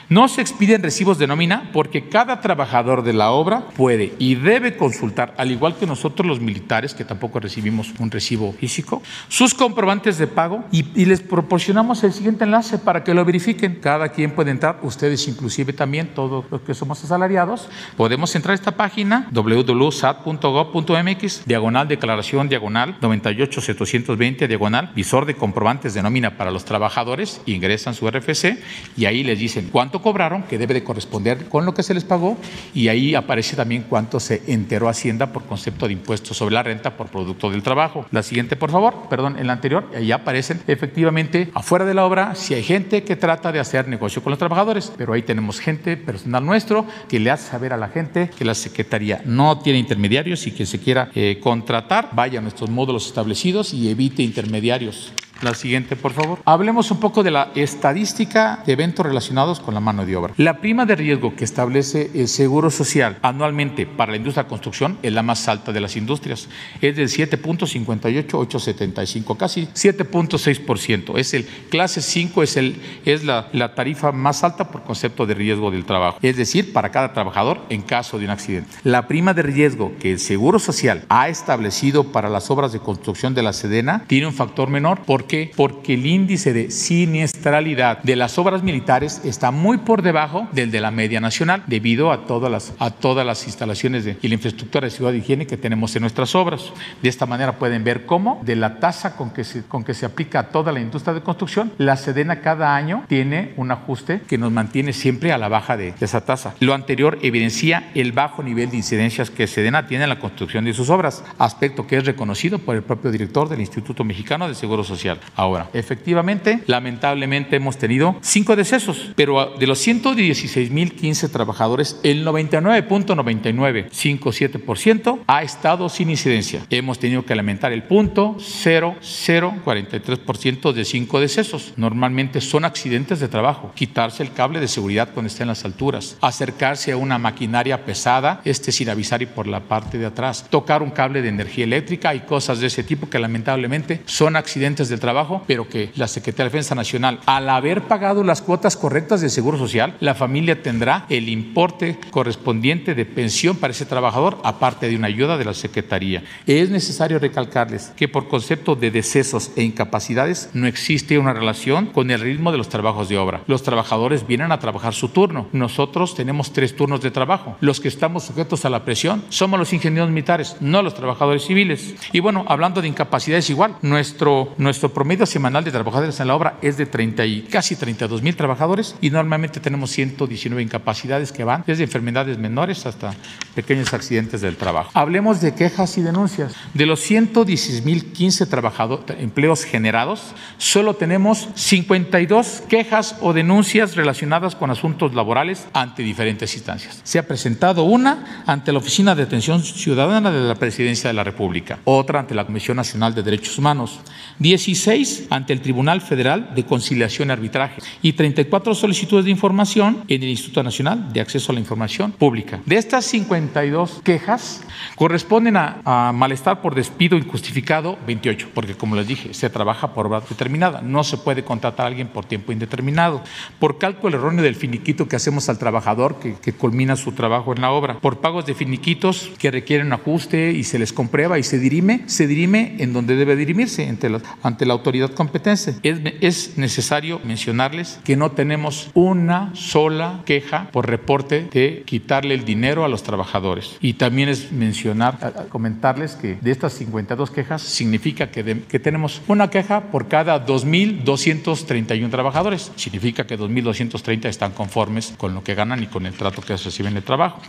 No se expiden recibos de nómina porque cada trabajador de la obra puede y debe consultar, al igual que nosotros los militares, que tampoco recibimos un recibo físico, sus comprobantes de pago y, les proporcionamos el siguiente enlace para que lo verifiquen. Cada quien puede entrar, ustedes inclusive también, todos los que somos asalariados, podemos entrar a esta página www.sat.gov.mx, diagonal declaración, diagonal 98720, diagonal visor de comprobantes de nómina para los trabajadores, ingresan su RFC y ahí les dicen cuánto cobraron, que debe de corresponder con lo que se les pagó, y ahí aparece también cuánto se enteró Hacienda por concepto de impuestos sobre la renta por producto del trabajo. La siguiente, por favor, perdón, en la anterior, ahí aparecen efectivamente afuera de la obra si hay gente que trata de hacer negocio con los trabajadores, pero ahí tenemos gente, personal nuestro, que le hace saber a la gente que la Secretaría no tiene intermediarios y que se quiera eh, contratar, vaya a nuestros módulos establecidos y evite intermediarios. La siguiente, por favor. Hablemos un poco de la estadística de eventos relacionados con la mano de obra. La prima de riesgo que establece el Seguro Social anualmente para la industria de construcción es la más alta de las industrias. Es del 7.58875, casi 7.6%. Es el clase 5, es, el, es la, la tarifa más alta por concepto de riesgo del trabajo. Es decir, para cada trabajador en caso de un accidente. La prima de riesgo que el Seguro Social ha establecido para las obras de construcción de la Sedena tiene un factor menor porque Porque el índice de siniestralidad de las obras militares está muy por debajo del de la media nacional debido a todas las, a todas las instalaciones de, y la infraestructura de ciudad de higiene que tenemos en nuestras obras. De esta manera pueden ver cómo de la tasa con que se, con que se aplica a toda la industria de construcción, la Sedena cada año tiene un ajuste que nos mantiene siempre a la baja de, esa tasa. Lo anterior evidencia el bajo nivel de incidencias que Sedena tiene en la construcción de sus obras, aspecto que es reconocido por el propio director del Instituto Mexicano de Seguro Social. Ahora, efectivamente, lamentablemente hemos tenido cinco decesos, pero de los 116.015 trabajadores, el 99.9957% ha estado sin incidencia. Hemos tenido que lamentar el punto 0,043% de cinco decesos. Normalmente son accidentes de trabajo, quitarse el cable de seguridad cuando está en las alturas, acercarse a una maquinaria pesada, este sin avisar y por la parte de atrás, tocar un cable de energía eléctrica y cosas de ese tipo que lamentablemente son accidentes del trabajo, pero que la Secretaría de Defensa Nacional, al haber pagado las cuotas correctas de Seguro Social, la familia tendrá el importe correspondiente de pensión para ese trabajador, aparte de una ayuda de la Secretaría. Es necesario recalcarles que por concepto de decesos e incapacidades no existe una relación con el ritmo de los trabajos de obra. Los trabajadores vienen a trabajar su turno. Nosotros tenemos tres turnos de trabajo. Los que estamos sujetos a la presión somos los ingenieros militares, no los trabajadores civiles. Y bueno, hablando de incapacidades igual, nuestro, nuestro promedio semanal de trabajadores en la obra es de 30 y casi 32 mil trabajadores y normalmente tenemos 119 incapacidades que van desde enfermedades menores hasta pequeños accidentes del trabajo. Hablemos de quejas y denuncias. De los 116.015 trabajadores, empleos generados, solo tenemos 52 quejas o denuncias relacionadas con asuntos laborales ante diferentes instancias. Se ha presentado una ante la Oficina de Atención Ciudadana de la Presidencia de la República, otra ante la Comisión Nacional de Derechos Humanos, 16 ante el Tribunal Federal de Conciliación y Arbitraje y 34 solicitudes de información en el Instituto Nacional de Acceso a la Información Pública. De estas 52 quejas, corresponden a, a malestar por despido injustificado 28, porque como les dije, se trabaja por hora determinada, no se puede contratar a alguien por tiempo indeterminado, por cálculo erróneo del finiquito que hacemos al trabajador que, que culmina su trabajo en la obra, por pagos de finiquitos que requieren ajuste y se les comprueba y se dirime, se dirime en donde debe dirimirse, ante la, ante la autoridad competente. Es, es necesario mencionarles que no tenemos una sola queja por reporte de quitarle el dinero a los trabajadores. Y también es mencionar, comentarles que de estas 52 quejas significa que, que tenemos una queja por cada 2.231 trabajadores. Significa que 2.230 están conformes con lo que ganan y con el trato que reciben en el trabajo.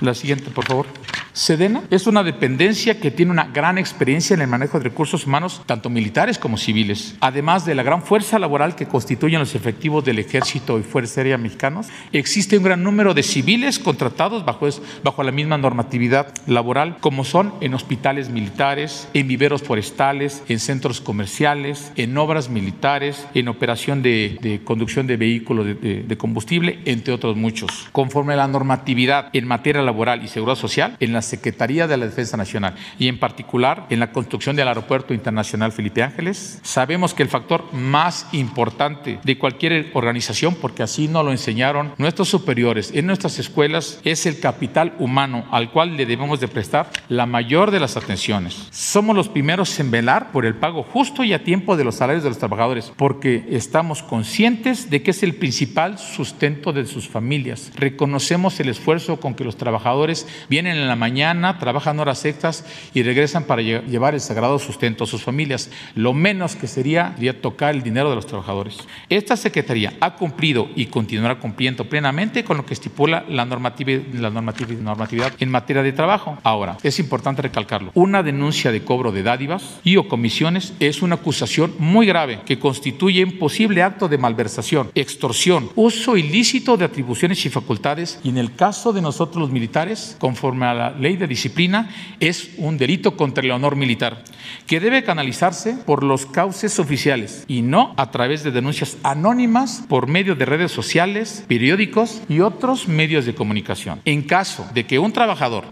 La siguiente, por favor. Sedena es una dependencia que tiene una gran experiencia en el manejo de recursos humanos, tanto militares como civiles. Además de la gran fuerza laboral que constituyen los efectivos del Ejército y Fuerza Aérea mexicanos, existe un gran número de civiles contratados bajo, bajo la misma normatividad laboral, como son en hospitales militares, en viveros forestales, en centros comerciales, en obras militares, en operación de, de conducción de vehículos de combustible, entre otros muchos. Conforme a la normatividad en materia laboral y seguridad social, en la Secretaría de la Defensa Nacional y en particular en la construcción del Aeropuerto Internacional Felipe Ángeles, sabemos que el factor más importante de cualquier organización, porque así nos lo enseñaron nuestros superiores en nuestras escuelas, es el capital humano al cual le debemos de prestar la mayor de las atenciones. Somos los primeros en velar por el pago justo y a tiempo de los salarios de los trabajadores, porque estamos conscientes de que es el principal sustento de sus familias. Reconocemos el esfuerzo con que los trabajadores vienen en la mañana, trabajan horas extras y regresan para lle- llevar el sagrado sustento a sus familias. Lo menos que sería, sería tocar el dinero de los trabajadores. Esta Secretaría ha cumplido y continuará cumpliendo plenamente con lo que estipula la normativa, la normativa, normatividad en materia de trabajo. Ahora, es importante recalcarlo. Una denuncia de cobro de dádivas y o comisiones es una acusación muy grave que constituye un posible acto de malversación, extorsión, uso ilícito de atribuciones y facultades y en el caso de nosotros los militares, conforme a la ley de disciplina, es un delito contra el honor militar que debe canalizarse por los cauces oficiales y no a través de denuncias anónimas por medio de redes sociales, periódicos y otros medios de comunicación. En caso de que un trabajador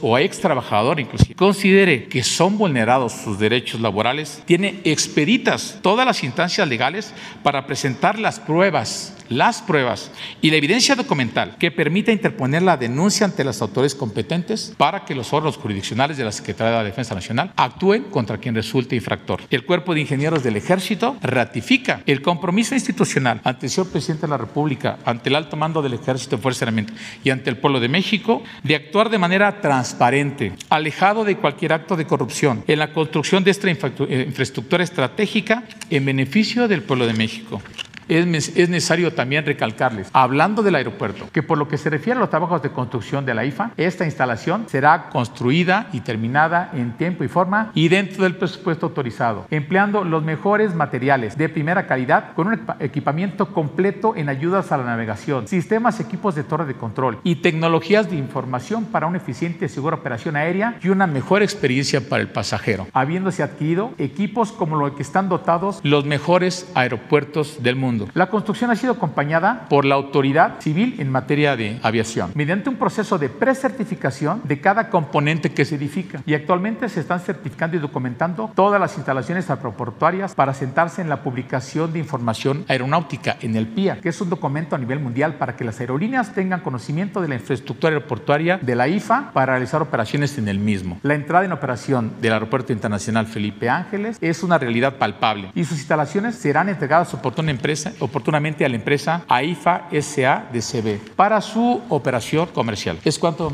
o ex trabajador inclusive considere que son vulnerados sus derechos laborales, tiene expeditas todas las instancias legales para presentar las pruebas las pruebas y la evidencia documental que permita interponer la denuncia ante las autoridades competentes para que los órganos jurisdiccionales de la Secretaría de la Defensa Nacional actúen con contra quien resulte infractor. El Cuerpo de Ingenieros del Ejército ratifica el compromiso institucional ante el señor presidente de la República, ante el alto mando del Ejército Fuerza Armada y ante el pueblo de México de actuar de manera transparente, alejado de cualquier acto de corrupción, en la construcción de esta infraestructura estratégica en beneficio del pueblo de México es, necesario también recalcarles, hablando del aeropuerto, que por lo que se refiere a los trabajos de construcción de la IFA, esta instalación será construida y terminada en tiempo y forma y dentro del presupuesto autorizado, empleando los mejores materiales de primera calidad con un equipamiento completo en ayudas a la navegación, sistemas, equipos de torre de control y tecnologías de información para una eficiente y segura operación aérea y una mejor experiencia para el pasajero, habiéndose adquirido equipos como los que están dotados los mejores aeropuertos del mundo. La construcción ha sido acompañada por la autoridad civil en materia de aviación, mediante un proceso de precertificación de cada componente que se edifica. Y actualmente se están certificando y documentando todas las instalaciones aeroportuarias para sentarse en la publicación de información aeronáutica en el PIA, que es un documento a nivel mundial para que las aerolíneas tengan conocimiento de la infraestructura aeroportuaria de la IFA para realizar operaciones en el mismo. La entrada en operación del Aeropuerto Internacional Felipe Ángeles es una realidad palpable y sus instalaciones serán entregadas a una empresa oportunamente a la empresa AIFA SA de CB para su operación comercial. ¿Es cuánto?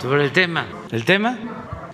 Sobre el tema. ¿El tema?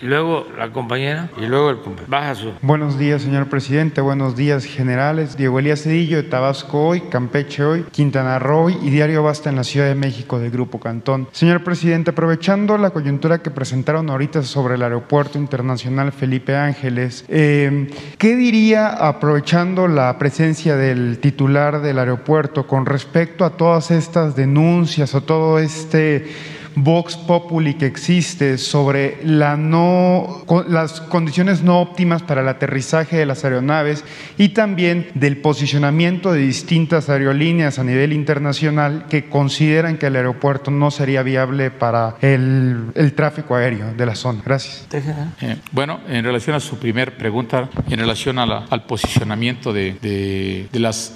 luego la compañera y luego el compañero. Baja su. Buenos días, señor presidente. Buenos días, generales. Diego Elías Cedillo de Tabasco hoy, Campeche hoy, Quintana Roo y Diario Basta en la Ciudad de México del Grupo Cantón. Señor presidente, aprovechando la coyuntura que presentaron ahorita sobre el Aeropuerto Internacional Felipe Ángeles, eh, ¿qué diría aprovechando la presencia del titular del aeropuerto con respecto a todas estas denuncias o todo este Vox Populi que existe sobre la no, las condiciones no óptimas para el aterrizaje de las aeronaves y también del posicionamiento de distintas aerolíneas a nivel internacional que consideran que el aeropuerto no sería viable para el, tráfico aéreo de la zona. Gracias. Eh, bueno, en relación a su primer pregunta, en relación al posicionamiento de, las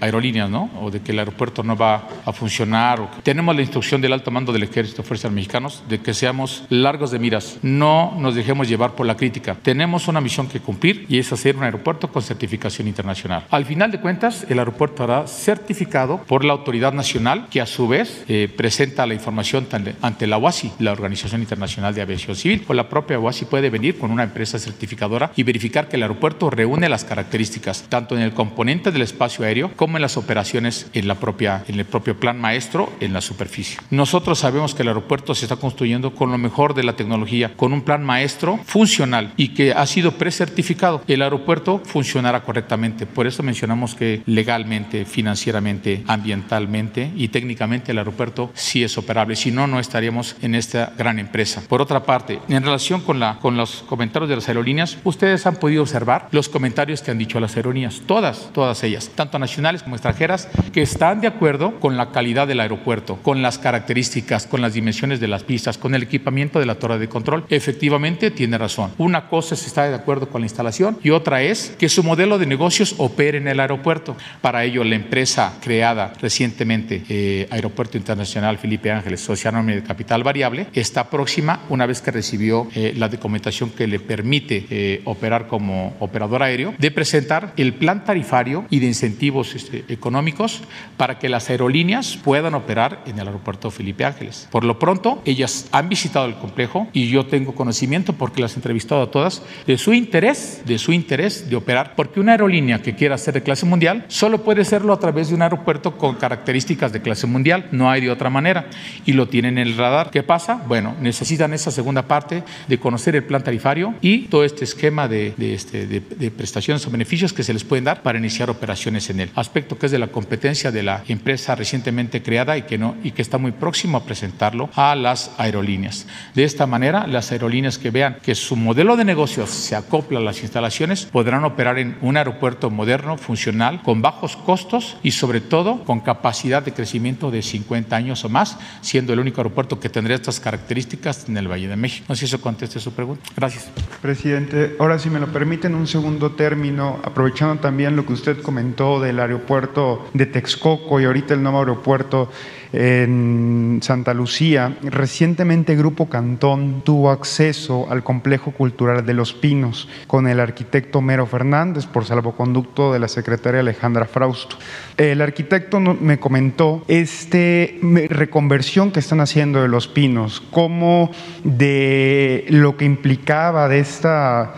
aerolíneas, ¿no? O de que el aeropuerto no va a funcionar. O tenemos la instrucción del alto mando del ejército Fuerzas Mexicanos de que seamos largos de miras, no nos dejemos llevar por la crítica. Tenemos una misión que cumplir y es hacer un aeropuerto con certificación internacional. Al final de cuentas, el aeropuerto hará certificado por la autoridad nacional que a su vez eh, presenta la información ante la OASI, la Organización Internacional de Aviación Civil, o la propia OASI puede venir con una empresa certificadora y verificar que el aeropuerto reúne las características tanto en el componente del espacio aéreo como en las operaciones en la propia en el propio plan maestro en la superficie. Nosotros sabemos que el aeropuerto se está construyendo con lo mejor de la tecnología, con un plan maestro funcional y que ha sido precertificado. El aeropuerto funcionará correctamente. Por eso mencionamos que legalmente, financieramente, ambientalmente y técnicamente el aeropuerto sí es operable. Si no, no estaríamos en esta gran empresa. Por otra parte, en relación con, la, con los comentarios de las aerolíneas, ustedes han podido observar los comentarios que han dicho las aerolíneas, todas, todas ellas, tanto nacionales como extranjeras, que están de acuerdo con la calidad del aeropuerto, con las características, con las dimensiones de las pistas, con el equipamiento de la torre de control. Efectivamente, tiene razón. Una cosa es estar de acuerdo con la instalación y otra es que su modelo de negocios opere en el aeropuerto. Para ello, la empresa creada recientemente, eh, Aeropuerto Internacional Felipe Ángeles, Social de Capital Variable, está próxima, una vez que recibió eh, la documentación que le permite eh, operar como operador aéreo, de presentar el plan tarifario y de incentivos este, económicos para que las aerolíneas puedan operar en el aeropuerto Felipe Ángeles. Por lo pronto, ellas han visitado el complejo y yo tengo conocimiento porque las he entrevistado a todas de su interés, de su interés de operar, porque una aerolínea que quiera ser de clase mundial solo puede serlo a través de un aeropuerto con características de clase mundial, no hay de otra manera y lo tienen en el radar. ¿Qué pasa? Bueno, necesitan esa segunda parte de conocer el plan tarifario y todo este esquema de, este, de prestaciones o beneficios que se les pueden dar para iniciar operaciones en él. Aspecto que es de la competencia de la empresa recientemente creada y que no y que está muy próximo a a las aerolíneas. De esta manera, las aerolíneas que vean que su modelo de negocios se acopla a las instalaciones podrán operar en un aeropuerto moderno, funcional, con bajos costos y sobre todo con capacidad de crecimiento de 50 años o más, siendo el único aeropuerto que tendría estas características en el Valle de México. No sé si eso conteste su pregunta. Gracias. Presidente, ahora si me lo permiten un segundo término, aprovechando también lo que usted comentó del aeropuerto de Texcoco y ahorita el nuevo aeropuerto en Santa Lucía, recientemente Grupo Cantón tuvo acceso al complejo cultural de Los Pinos con el arquitecto Mero Fernández por salvoconducto de la secretaria Alejandra Frausto. El arquitecto me comentó este reconversión que están haciendo de Los Pinos, como de lo que implicaba de esta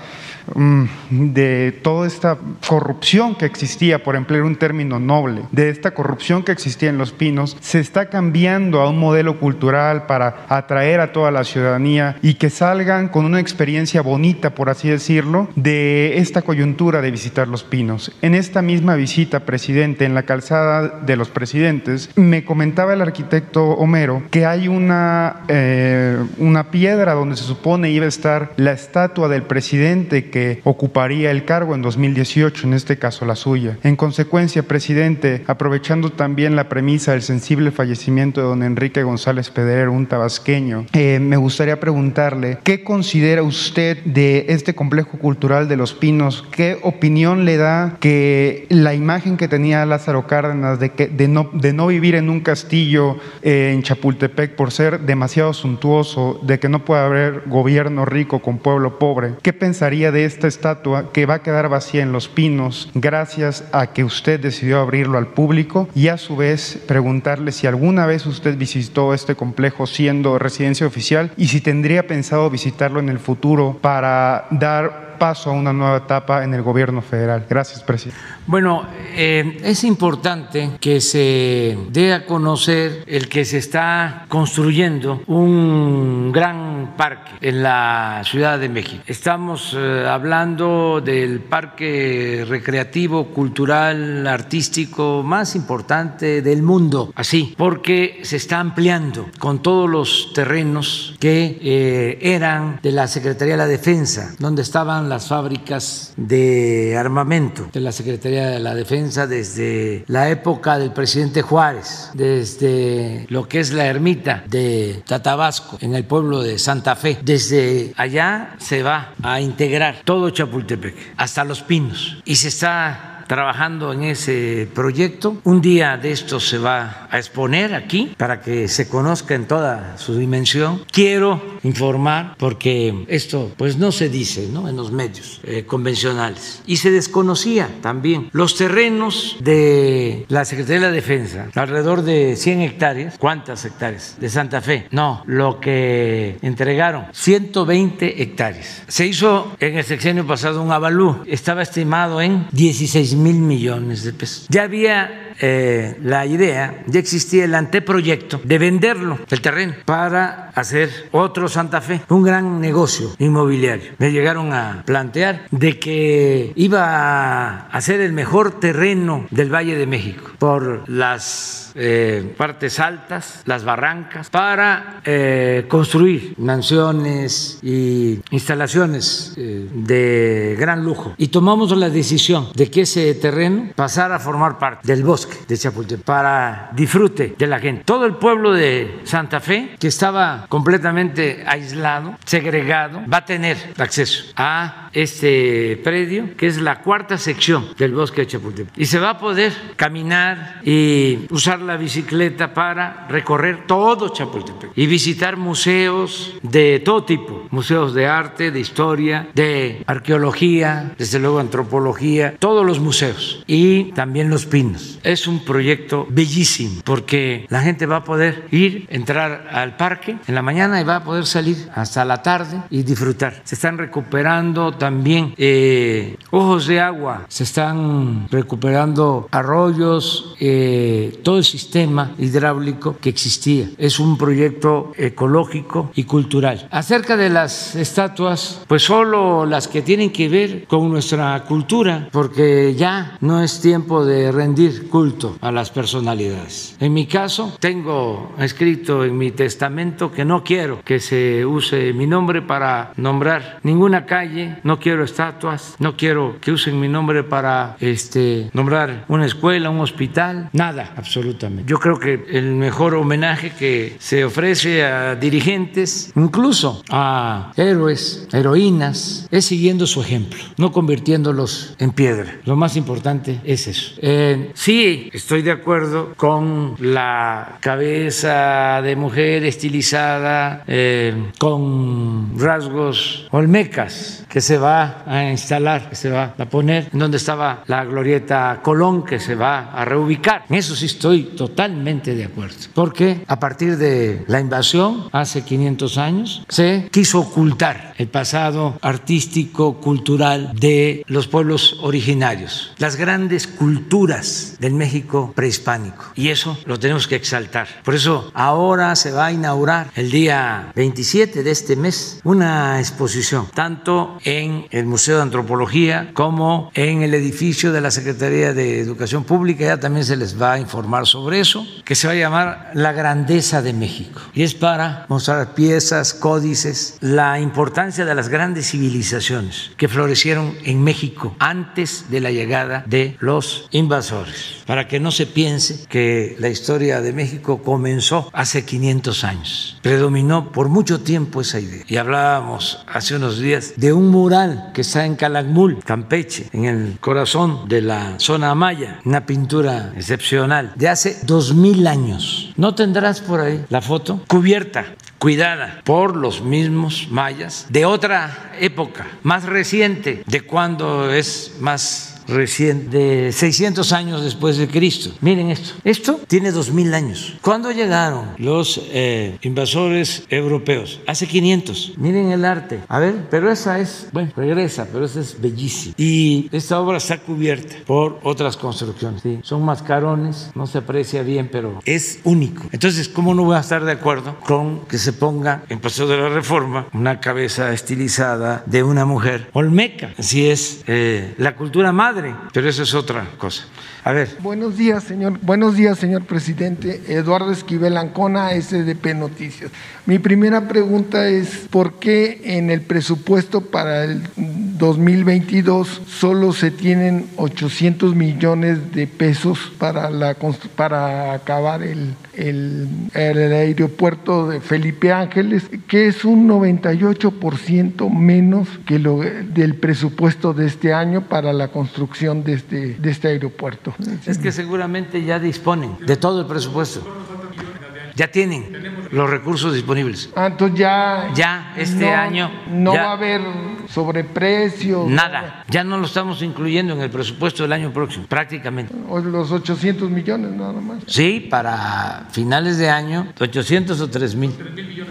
de toda esta corrupción que existía, por emplear un término noble, de esta corrupción que existía en Los Pinos, se está cambiando a un modelo cultural para atraer a toda la ciudadanía y que salgan con una experiencia bonita, por así decirlo, de esta coyuntura de visitar Los Pinos. En esta misma visita, presidente, en la calzada de los presidentes, me comentaba el arquitecto Homero que hay una, eh, una piedra donde se supone iba a estar la estatua del presidente que ocuparía el cargo en 2018, en este caso la suya. En consecuencia, presidente, aprovechando también la premisa del sensible fallecimiento de don Enrique González Pedrero, un tabasqueño, eh, me gustaría preguntarle, ¿qué considera usted de este complejo cultural de Los Pinos? ¿Qué opinión le da que la imagen que tenía Lázaro Cárdenas de, que, de, no, de no vivir en un castillo eh, en Chapultepec por ser demasiado suntuoso, de que no puede haber gobierno rico con pueblo pobre? ¿Qué pensaría de esta estatua que va a quedar vacía en Los Pinos gracias a que usted decidió abrirlo al público y a su vez preguntarle si alguna vez usted visitó este complejo siendo residencia oficial y si tendría pensado visitarlo en el futuro para dar paso a una nueva etapa en el gobierno federal. Gracias, presidente. Bueno, eh, es importante que se dé a conocer el que se está construyendo un gran parque en la Ciudad de México. Estamos eh, hablando del parque recreativo, cultural, artístico más importante del mundo, así, porque se está ampliando con todos los terrenos que eh, eran de la Secretaría de la Defensa, donde estaban las fábricas de armamento de la Secretaría de la Defensa desde la época del presidente Juárez, desde lo que es la ermita de Tatabasco en el pueblo de Santa Fe. Desde allá se va a integrar todo Chapultepec, hasta Los Pinos, y se está trabajando en ese proyecto. Un día de esto se va a exponer aquí para que se conozca en toda su dimensión. Quiero informar porque esto pues no se dice ¿no? en los medios eh, convencionales y se desconocía también los terrenos de la Secretaría de la Defensa, alrededor de 100 hectáreas. ¿Cuántas hectáreas? De Santa Fe. No, lo que entregaron, 120 hectáreas. Se hizo en el sexenio pasado un avalú, estaba estimado en 16 mil millones de pesos. Ya había eh, la idea, ya existía el anteproyecto de venderlo, el terreno, para hacer otro Santa Fe, un gran negocio inmobiliario. Me llegaron a plantear de que iba a ser el mejor terreno del Valle de México por las eh, partes altas, las barrancas, para eh, construir mansiones y instalaciones de gran lujo. Y tomamos la decisión de que ese terreno pasara a formar parte del bosque de Chapultepec para disfrute de la gente. Todo el pueblo de Santa Fe, que estaba completamente aislado, segregado, va a tener acceso a este predio, que es la cuarta sección del bosque de Chapultepec. Y se va a poder caminar y usar la bicicleta para recorrer todo Chapultepec y visitar museos de todo tipo, museos de arte, de historia, de arqueología, desde luego antropología, todos los museos y también los pinos. Es un proyecto bellísimo porque la gente va a poder ir, entrar al parque en la mañana y va a poder salir hasta la tarde y disfrutar. Se están recuperando también eh, ojos de agua, se están recuperando arroyos, eh, todo el sistema hidráulico que existía. Es un proyecto ecológico y cultural. Acerca de las estatuas, pues solo las que tienen que ver con nuestra cultura, porque ya no es tiempo de rendir culto a las personalidades. En mi caso, tengo escrito en mi testamento que no quiero que se use mi nombre para nombrar ninguna calle, no quiero estatuas, no quiero que usen mi nombre para este, nombrar una escuela, un hospital, nada, absolutamente. Yo creo que el mejor homenaje que se ofrece a dirigentes, incluso a héroes, heroínas, es siguiendo su ejemplo, no convirtiéndolos en piedra. Lo más importante es eso. Eh, sí, estoy de acuerdo con la cabeza de mujer estilizada, eh, con rasgos olmecas que se va a instalar, que se va a poner, en donde estaba la glorieta Colón, que se va a reubicar. En eso sí estoy totalmente de acuerdo, porque a partir de la invasión, hace 500 años, se quiso ocultar el pasado artístico, cultural de los pueblos originarios, las grandes culturas del México prehispánico. Y eso lo tenemos que exaltar. Por eso ahora se va a inaugurar el día 27 de este mes una exposición, tanto en el Museo de Antropología como en el edificio de la Secretaría de Educación Pública, ya también se les va a informar sobre eso, que se va a llamar La Grandeza de México. Y es para mostrar piezas, códices, la importancia de las grandes civilizaciones que florecieron en México antes de la llegada de los invasores, para que no se piense que la historia de México comenzó hace 500 años. Predominó por mucho tiempo esa idea. Y hablábamos hace unos días de un mural que está en Calakmul, Campeche, en el corazón de la zona maya, una pintura excepcional de hace dos mil años. ¿No tendrás por ahí la foto? Cubierta cuidada por los mismos mayas de otra época, más reciente, de cuando es más reciente, de 600 años después de Cristo. Miren esto. Esto tiene 2000 años. ¿Cuándo llegaron los eh, invasores europeos? Hace 500. Miren el arte. A ver, pero esa es, bueno, regresa, pero esa es bellísima. Y esta obra está cubierta por otras construcciones. ¿sí? Son mascarones, no se aprecia bien, pero es único. Entonces, ¿cómo no voy a estar de acuerdo con que se ponga en Paseo de la Reforma una cabeza estilizada de una mujer olmeca? Así es eh, la cultura madre pero eso es otra cosa. A ver. Buenos días, señor. Buenos días, señor presidente. Eduardo Esquivel Ancona, SDP Noticias. Mi primera pregunta es ¿por qué en el presupuesto para el 2022 solo se tienen 800 millones de pesos para la para acabar el, el, aeropuerto de Felipe Ángeles, que es un 98% menos que lo del presupuesto de este año para la construcción de este, de este aeropuerto? Es que seguramente ya disponen de todo el presupuesto. Ya tienen los recursos disponibles. Ah, entonces ya. Ya este año. No ya, va a haber sobreprecio. Nada. Ya no lo estamos incluyendo en el presupuesto del año próximo, prácticamente. Los 800 millones nada más. Sí, para finales de año, 800 o 3 mil.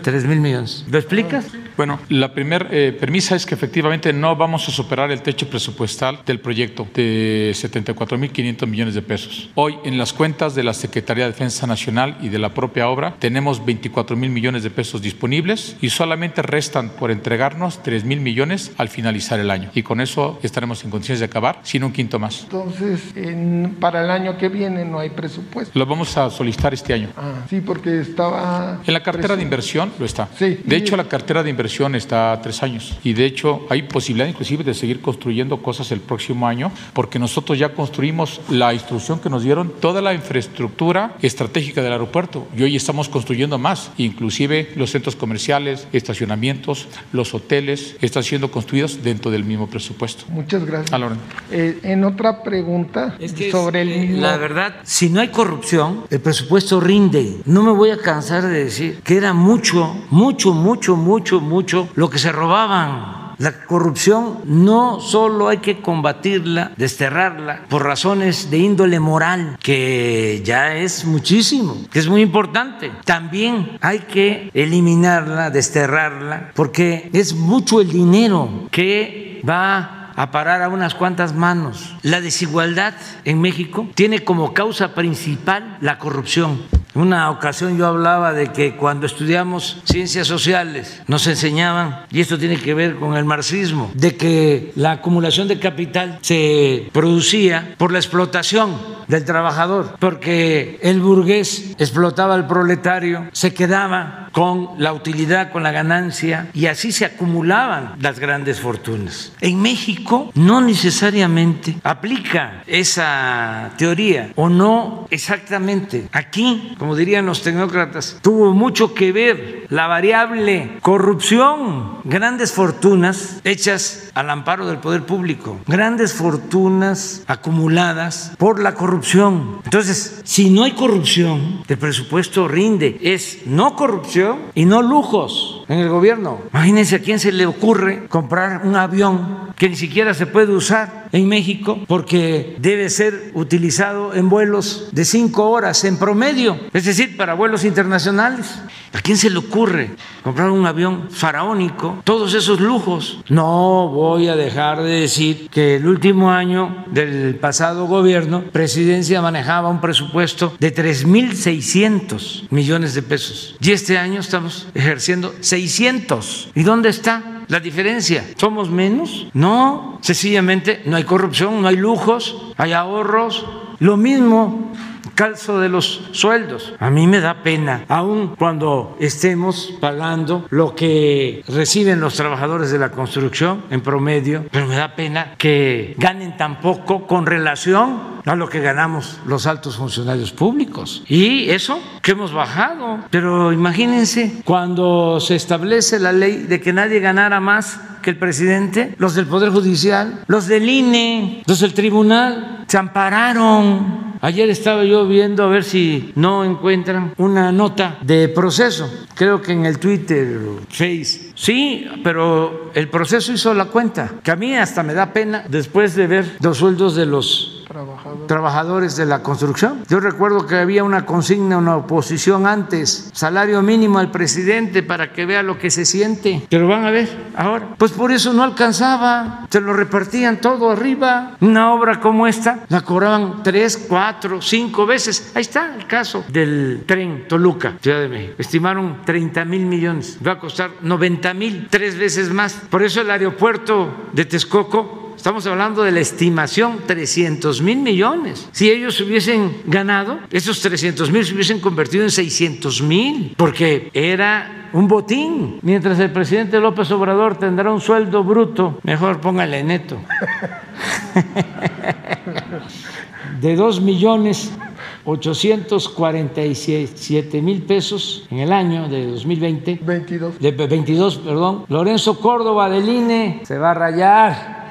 3 mil millones. ¿Lo explicas? Bueno, la primera eh, premisa es que efectivamente no vamos a superar el techo presupuestal del proyecto de 74.500 millones de pesos. Hoy en las cuentas de la Secretaría de Defensa Nacional y de la propia obra tenemos 24 mil millones de pesos disponibles y solamente restan por entregarnos 3 mil millones al finalizar el año. Y con eso estaremos en condiciones de acabar sin un quinto más. Entonces, en, para el año que viene no hay presupuesto. Lo vamos a solicitar este año. Ah, sí, porque estaba... En la cartera de inversión lo está. Sí. De hecho, la cartera de inversión está a tres años y de hecho hay posibilidad inclusive de seguir construyendo cosas el próximo año porque nosotros ya construimos la instrucción que nos dieron toda la infraestructura estratégica del aeropuerto y hoy estamos construyendo más, inclusive los centros comerciales, estacionamientos, los hoteles están siendo construidos dentro del mismo presupuesto. Muchas gracias. A la eh, en otra pregunta sobre el eh, la verdad, si no hay corrupción, el presupuesto rinde. No me voy a cansar de decir que era mucho, mucho, mucho, mucho, mucho lo que se robaban. La corrupción no solo hay que combatirla, desterrarla por razones de índole moral, que ya es muchísimo, que es muy importante. También hay que eliminarla, desterrarla, porque es mucho el dinero que va a parar a unas cuantas manos. La desigualdad en México tiene como causa principal la corrupción. Una ocasión yo hablaba de que cuando estudiamos ciencias sociales nos enseñaban, y esto tiene que ver con el marxismo, de que la acumulación de capital se producía por la explotación del trabajador, porque el burgués explotaba al proletario, se quedaba con la utilidad, con la ganancia, y así se acumulaban las grandes fortunas. En México no necesariamente aplica esa teoría, o no exactamente. Aquí, como dirían los tecnócratas, tuvo mucho que ver la variable corrupción, grandes fortunas hechas al amparo del poder público, grandes fortunas acumuladas por la corrupción. Entonces, si no hay corrupción, el presupuesto rinde. Es no corrupción y no lujos en el gobierno. Imagínense a quién se le ocurre comprar un avión que ni siquiera se puede usar en México porque debe ser utilizado en vuelos de cinco horas en promedio, es decir, para vuelos internacionales. ¿A quién se le ocurre comprar un avión faraónico? Todos esos lujos. No voy a dejar de decir que el último año del pasado gobierno, presidencia manejaba un presupuesto de 3.600 millones de pesos. Y este año estamos ejerciendo 600. ¿Y dónde está la diferencia? ¿Somos menos? No, sencillamente no hay corrupción, no hay lujos, hay ahorros. Lo mismo calzo de los sueldos. A mí me da pena, aun cuando estemos pagando lo que reciben los trabajadores de la construcción en promedio, pero me da pena que ganen tan poco con relación a lo que ganamos los altos funcionarios públicos. Y eso que hemos bajado. Pero imagínense cuando se establece la ley de que nadie ganara más que el presidente, los del Poder Judicial, los del INE, los del Tribunal, se ampararon. Ayer estaba yo viendo a ver si no encuentran una nota de proceso. Creo que en el Twitter, Face. Sí, pero el proceso hizo la cuenta, que a mí hasta me da pena después de ver los sueldos de los trabajadores de la construcción. Yo recuerdo que había una consigna, una oposición antes, salario mínimo al presidente para que vea lo que se siente. Pero van a ver ahora. Pues por eso no alcanzaba, se lo repartían todo arriba. Una obra como esta la cobraban tres, cuatro, cinco veces. Ahí está el caso del tren Toluca, Ciudad de México. Estimaron 30 mil millones, va a costar 90 mil, tres veces más. Por eso el aeropuerto de Texcoco Estamos hablando de la estimación 300 mil millones. Si ellos hubiesen ganado, esos 300 mil se hubiesen convertido en 600 mil, porque era un botín. Mientras el presidente López Obrador tendrá un sueldo bruto, mejor póngale neto, de 2 millones 847 mil pesos en el año de 2020. 22. De 22, perdón. Lorenzo Córdoba del INE se va a rayar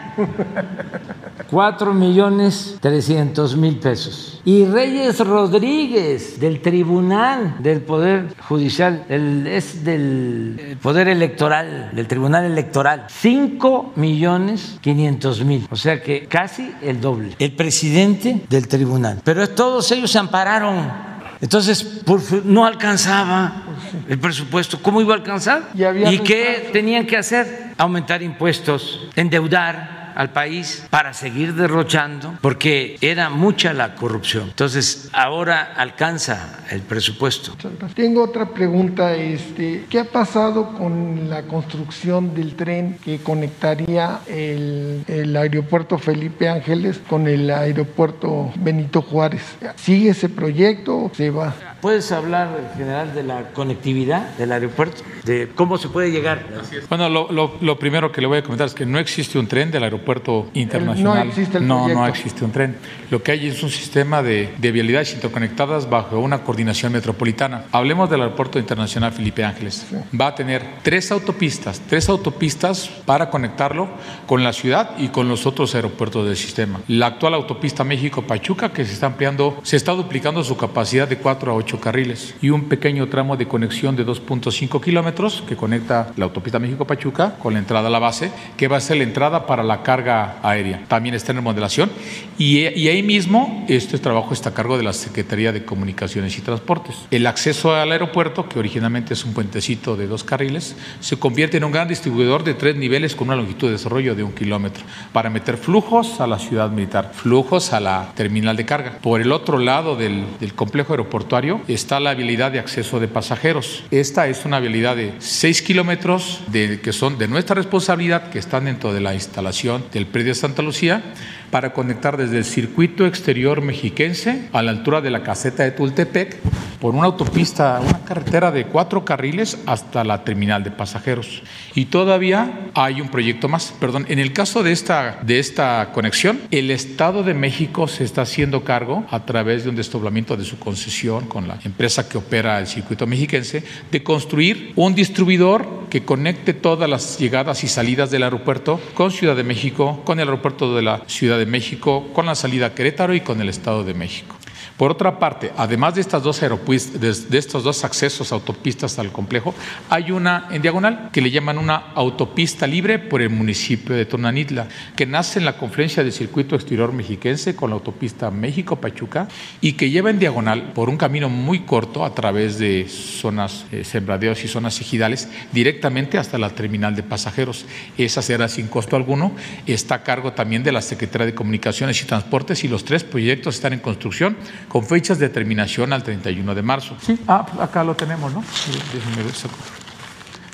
4 millones 300 mil pesos. Y Reyes Rodríguez, del Tribunal del Poder Judicial, es del Poder Electoral, del Tribunal Electoral, 5 millones 500 mil. O sea que casi el doble. El presidente del tribunal. Pero todos ellos se ampararon entonces, no alcanzaba el presupuesto. ¿Cómo iba a alcanzar? ¿Y qué tenían que hacer? Aumentar impuestos, endeudar al país para seguir derrochando, porque era mucha la corrupción. Entonces, ahora alcanza el presupuesto. Tengo otra pregunta, este, ¿qué ha pasado con la construcción del tren que conectaría el, aeropuerto Felipe Ángeles con el aeropuerto Benito Juárez? ¿Sigue ese proyecto? ¿Se va? ¿Puedes hablar en general de la conectividad del aeropuerto? ¿De cómo se puede llegar? Bueno, lo, lo, lo, primero que le voy a comentar es que no existe un tren del aeropuerto internacional. No existe el No, no existe un tren. Lo que hay es un sistema de, de vialidades interconectadas bajo una coordinación metropolitana. Hablemos del aeropuerto internacional Felipe Ángeles. Va a tener tres autopistas, tres autopistas para conectarlo con la ciudad y con los otros aeropuertos del sistema. La actual autopista México-Pachuca, que se está ampliando, se está duplicando su capacidad de 4 a 8 carriles y un pequeño tramo de conexión de 2.5 kilómetros que conecta la autopista México-Pachuca con la entrada a la base, que va a ser la entrada para la carga aérea. También está en remodelación y, y ahí mismo este trabajo está a cargo de la Secretaría de Comunicaciones y Transportes. El acceso al aeropuerto, que originalmente es un puentecito de dos carriles, se convierte en un gran distribuidor de tres niveles con una longitud de desarrollo de un kilómetro para meter flujos a la ciudad militar, flujos a la terminal de carga. Por el otro lado del, del complejo aeroportuario está la habilidad de acceso de pasajeros. Esta es una habilidad de 6 kilómetros de, que son de nuestra responsabilidad, que están dentro de la instalación del predio Santa Lucía para conectar desde el circuito exterior mexiquense a la altura de la caseta de Tultepec por una autopista, una carretera de cuatro carriles hasta la terminal de pasajeros. Y todavía hay un proyecto más. Perdón, en el caso de esta, de esta conexión, el Estado de México se está haciendo cargo a través de un desdoblamiento de su concesión con la empresa que opera el circuito mexiquense de construir un distribuidor que conecte todas las llegadas y salidas del aeropuerto con Ciudad de México, con el aeropuerto de la Ciudad de México, con la salida a Querétaro y con el Estado de México. Por otra parte, además de, estas dos de, estos dos accesos autopistas al complejo, hay una en diagonal que le llaman una autopista libre por el municipio de Tonanitla, que nace en la confluencia del circuito exterior mexiquense con la autopista México-Pachuca y que lleva en diagonal por un camino muy corto a través de zonas eh, sembradeos y zonas ejidales directamente hasta la terminal de pasajeros. Esa será sin costo alguno, está a cargo también de la Secretaría de Comunicaciones y Transportes y los tres proyectos están en construcción con fechas de terminación al 31 de marzo. Sí, ah, acá lo tenemos, ¿no?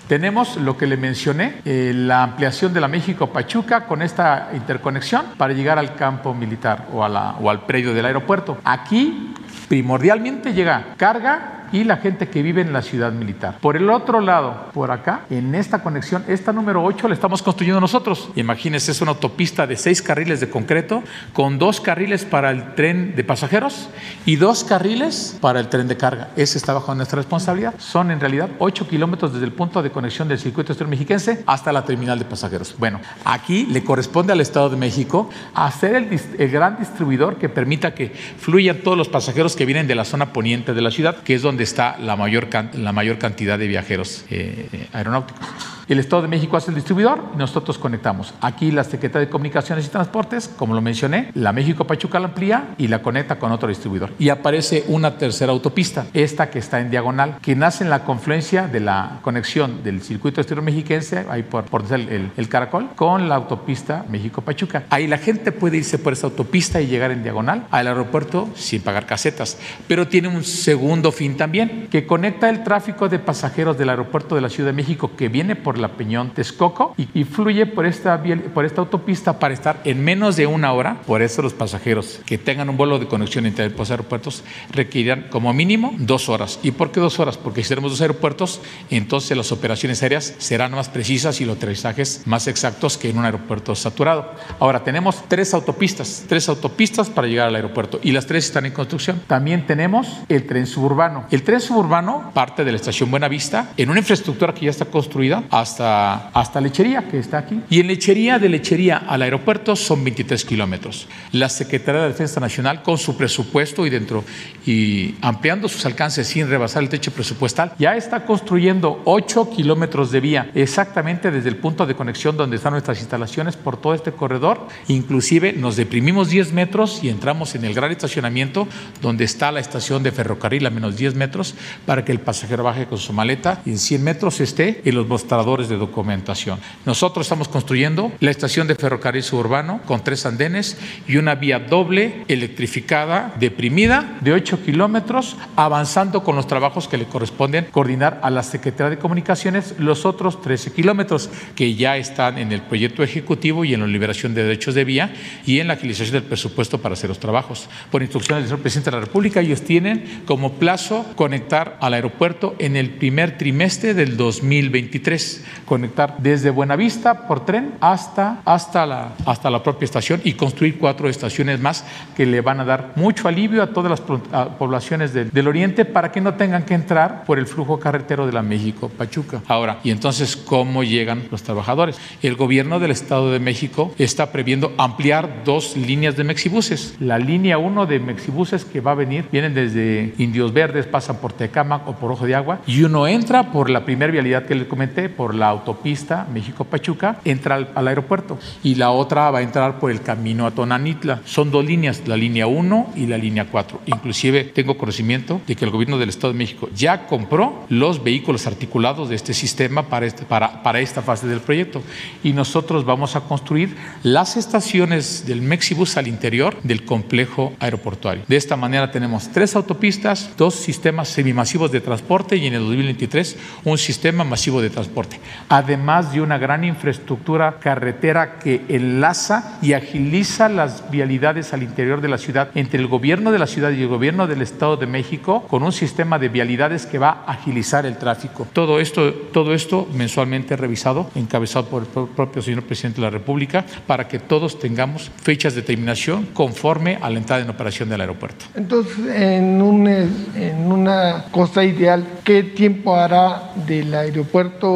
Tenemos lo que le mencioné, eh, la ampliación de la México-Pachuca con esta interconexión para llegar al campo militar o, a la, o al predio del aeropuerto. Aquí primordialmente llega carga y la gente que vive en la ciudad militar. Por el otro lado, por acá, en esta conexión, esta número 8 la estamos construyendo nosotros. Imagínense, es una autopista de seis carriles de concreto con dos carriles para el tren de pasajeros y dos carriles para el tren de carga. Ese está bajo nuestra responsabilidad. Son en realidad 8 kilómetros desde el punto de conexión del circuito exterior mexiquense hasta la terminal de pasajeros. Bueno, aquí le corresponde al Estado de México hacer el, el gran distribuidor que permita que fluyan todos los pasajeros que vienen de la zona poniente de la ciudad, que es donde está la mayor, la mayor cantidad de viajeros eh, aeronáuticos. El Estado de México hace el distribuidor y nosotros conectamos. Aquí la Secretaría de Comunicaciones y Transportes, como lo mencioné, la México Pachuca la amplía y la conecta con otro distribuidor. Y aparece una tercera autopista, esta que está en diagonal, que nace en la confluencia de la conexión del circuito exterior mexiquense, ahí por, por el, el, Caracol, con la autopista México Pachuca. Ahí la gente puede irse por esa autopista y llegar en diagonal al aeropuerto sin pagar casetas. Pero tiene un segundo fin también, que conecta el tráfico de pasajeros del aeropuerto de la Ciudad de México que viene por la Peñón Texcoco y, fluye por esta, por esta autopista para estar en menos de una hora. Por eso los pasajeros que tengan un vuelo de conexión entre los aeropuertos requerirán como mínimo dos horas. ¿Y por qué dos horas? Porque si tenemos dos aeropuertos, entonces las operaciones aéreas serán más precisas y los aterrizajes más exactos que en un aeropuerto saturado. Ahora tenemos tres autopistas, tres autopistas para llegar al aeropuerto y las tres están en construcción. También tenemos el tren suburbano. El tren suburbano parte de la estación Buenavista en una infraestructura que ya está construida hasta, hasta Lechería, que está aquí. Y en Lechería, de Lechería al aeropuerto son 23 kilómetros. La Secretaría de Defensa Nacional, con su presupuesto y dentro y ampliando sus alcances sin rebasar el techo presupuestal, ya está construyendo 8 kilómetros de vía, exactamente desde el punto de conexión donde están nuestras instalaciones por todo este corredor. Inclusive nos deprimimos 10 metros y entramos en el gran estacionamiento donde está la estación de ferrocarril a menos 10 metros para que el pasajero baje con su maleta y en 100 metros esté en los mostradores de documentación. Nosotros estamos construyendo la estación de ferrocarril suburbano con tres andenes y una vía doble electrificada deprimida de 8 kilómetros, avanzando con los trabajos que le corresponden coordinar a la Secretaría de Comunicaciones los otros 13 kilómetros que ya están en el proyecto ejecutivo y en la liberación de derechos de vía y en la agilización del presupuesto para hacer los trabajos. Por instrucciones del señor presidente de la República, ellos tienen como plazo conectar al aeropuerto en el primer trimestre del 2023 conectar desde Buenavista por tren hasta, hasta, la, hasta la propia estación y construir cuatro estaciones más que le van a dar mucho alivio a todas las poblaciones del oriente para que no tengan que entrar por el flujo carretero de la México-Pachuca. Ahora, ¿y entonces cómo llegan los trabajadores? El gobierno del Estado de México está previendo ampliar dos líneas de mexibuses. La línea 1 de mexibuses que va a venir, vienen desde Indios Verdes, pasan por Tecámac o por Ojo de Agua, y uno entra por la primera vialidad que les comenté, por la autopista México-Pachuca, entra al, aeropuerto y la otra va a entrar por el camino a Tonanitla. Son dos líneas, la línea 1 y la línea 4. Inclusive tengo conocimiento de que el gobierno del Estado de México ya compró los vehículos articulados de este sistema este, para, para esta fase del proyecto y nosotros vamos a construir las estaciones del Mexibus al interior del complejo aeroportuario. De esta manera tenemos tres autopistas, dos sistemas semimasivos de transporte y en el 2023 un sistema masivo de transporte. Además de una gran infraestructura carretera que enlaza y agiliza las vialidades al interior de la ciudad entre el gobierno de la ciudad y el gobierno del Estado de México con un sistema de vialidades que va a agilizar el tráfico. Todo esto, todo esto mensualmente revisado, encabezado por el propio señor presidente de la República, para que todos tengamos fechas de terminación conforme a la entrada en operación del aeropuerto. Entonces, en, un, en una cosa ideal, ¿qué tiempo hará del aeropuerto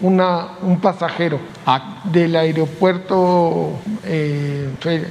una, un pasajero? Ah. Del aeropuerto eh,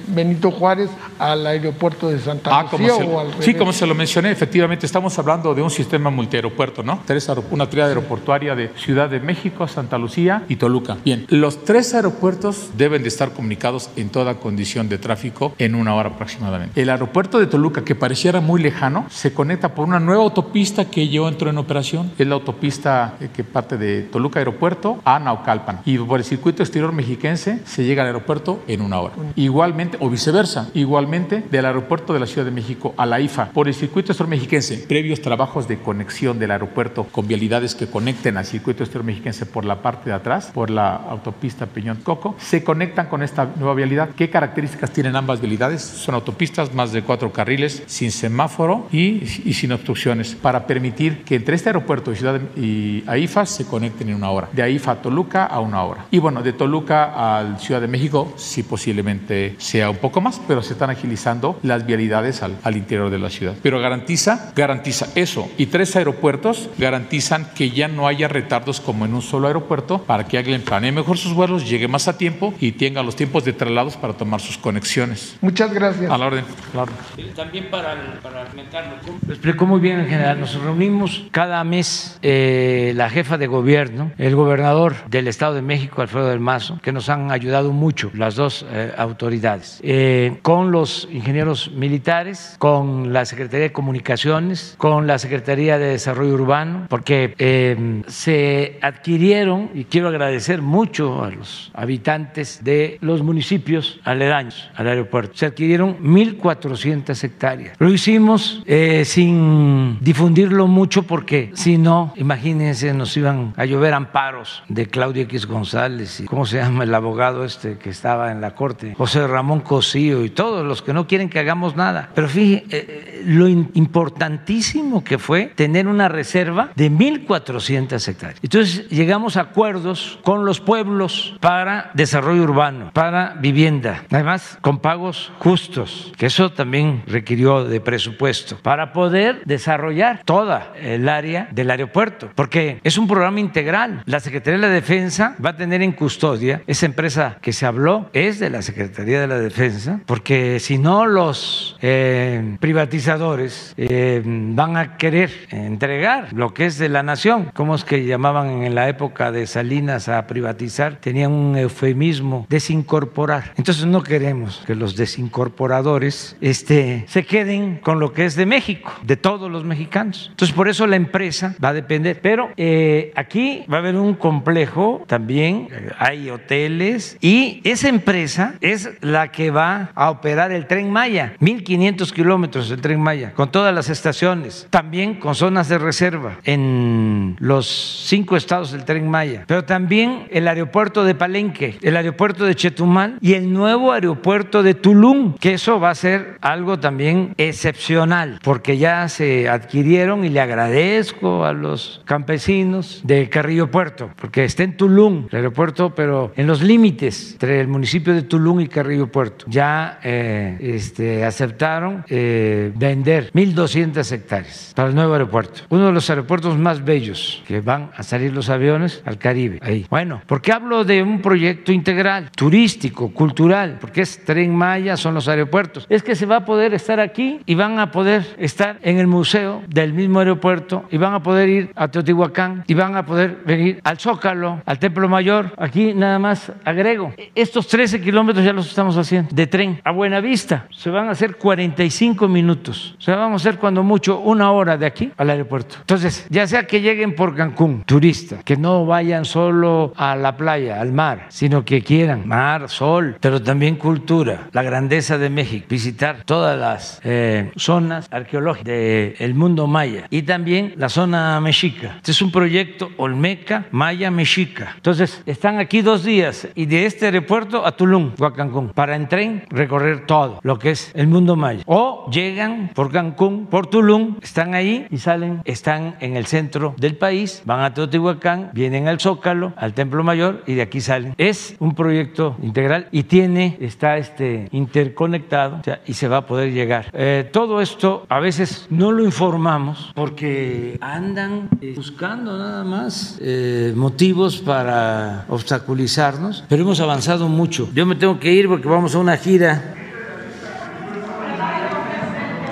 Benito Juárez al aeropuerto de Santa Ah, como Lucía se- o al sí, como se lo mencioné, efectivamente estamos hablando de un sistema multiaeropuerto, ¿no? Tres una tríada aeroportuaria de Ciudad de México, Santa Lucía y Toluca. Bien, los tres aeropuertos deben de estar comunicados en toda condición de tráfico en una hora aproximadamente. El aeropuerto de Toluca, que pareciera muy lejano, se conecta por una nueva autopista que ya entró en operación. Es la autopista eh, que parte de Toluca Aeropuerto a Naucalpan. Y por el circuito exterior mexiquense se llega al aeropuerto en una hora. Igualmente, o viceversa, igualmente del aeropuerto de la Ciudad de México a la IFA por el circuito exterior mexiquense, previos trabajos de conexión del aeropuerto con vialidades que conecten al circuito exterior mexiquense por la parte de atrás, por la autopista Peñón Coco, se conectan con esta nueva vialidad. ¿Qué características tienen ambas vialidades? Son autopistas más de cuatro carriles, sin semáforo y, y sin obstrucciones, para permitir que entre este aeropuerto y Ciudad de- y AIFA se conecten en una hora. De AIFA a Toluca a una hora. Y bueno, de Toluca al Ciudad de México, sí posiblemente sea un poco más, pero se están agilizando las vialidades al, al interior de la ciudad. Pero garantiza, garantiza eso. Y tres aeropuertos garantizan que ya no haya retardos como en un solo aeropuerto para que alguien planee mejor sus vuelos, llegue más a tiempo y tenga los tiempos de traslados para tomar sus conexiones. Muchas gracias. A la orden. a la orden. También para, para comentarlo, lo explicó muy bien en general. Nos reunimos cada mes eh, la jefa de gobierno, el gobernador del Estado de México, Alfredo del Mazo, que nos han ayudado mucho, las dos eh, autoridades, eh, con los ingenieros militares, con la Secretaría de Comunicaciones, con la Secretaría de Desarrollo Urbano, porque eh, se adquirieron, y quiero agradecer mucho a los habitantes de los municipios aledaños al aeropuerto, se adquirieron 1.400 hectáreas. Lo hicimos sin difundirlo mucho porque si no, imagínense, nos iban a llover amparos de Claudio X González y cómo se llama el abogado este que estaba en la corte, José Ramón Cosío y todos los que no quieren que hagamos nada. Pero fíjense, eh, lo in- importantísimo que fue tener una reserva de 1.400 hectáreas. Entonces llegamos a acuerdos con los pueblos para desarrollo urbano, para vivienda, además con pagos justos, que eso también requirió de presupuesto, para poder desarrollar toda el área del aeropuerto, porque es un programa integral. Secretaría de la Defensa va a tener en custodia esa empresa que se habló, es de la Secretaría de la Defensa, porque si no los eh, privatizadores eh, van a querer entregar lo que es de la nación. ¿Cómo es que llamaban en la época de Salinas a privatizar? Tenían un eufemismo, desincorporar. Entonces no queremos que los desincorporadores este, se queden con lo que es de México, de todos los mexicanos. Entonces por eso la empresa va a depender. Pero eh, aquí va a haber un complejo también, hay hoteles y esa empresa es la que va a operar el tren Maya, 1500 kilómetros del tren Maya, con todas las estaciones, también con zonas de reserva en los cinco estados del tren Maya, pero también el aeropuerto de Palenque, el aeropuerto de Chetumal y el nuevo aeropuerto de Tulum, que eso va a ser algo también excepcional, porque ya se adquirieron y le agradezco a los campesinos de Carrillo Puerto, porque está en Tulum el aeropuerto, pero en los límites entre el municipio de Tulum y Carrillo Puerto. Ya eh, este, aceptaron eh, vender 1.200 hectáreas para el nuevo aeropuerto, uno de los aeropuertos más bellos que van a salir los aviones al Caribe. Ahí. Bueno, ¿por qué hablo de un proyecto integral, turístico, cultural? Porque es Tren Maya, son los aeropuertos. Es que se va a poder estar aquí y van a poder estar en el museo del mismo aeropuerto y van a poder ir a Teotihuacán y van a poder venir al Zócalo, al Templo Mayor. Aquí nada más agrego, estos 13 kilómetros ya los estamos haciendo de tren a Buenavista. Se van a hacer 45 minutos. Se van a hacer cuando mucho una hora de aquí al aeropuerto. Entonces, ya sea que lleguen por Cancún, turistas, que no vayan solo a la playa, al mar, sino que quieran mar, sol, pero también cultura, la grandeza de México, visitar todas las eh, zonas arqueológicas del mundo maya y también la zona mexica. Este es un proyecto olmeca Maya Mexica. Entonces, están aquí dos días y de este aeropuerto a Tulum o para en tren recorrer todo lo que es el mundo maya. O llegan por Cancún, por Tulum, están ahí y salen, están en el centro del país, van a Teotihuacán, vienen al Zócalo, al Templo Mayor y de aquí salen. Es un proyecto integral y tiene, está este interconectado y se va a poder llegar. Eh, todo esto a veces no lo informamos porque andan eh, buscando nada más eh, motivos para obstaculizarnos, pero hemos avanzado mucho. Yo me tengo que ir porque vamos a una gira.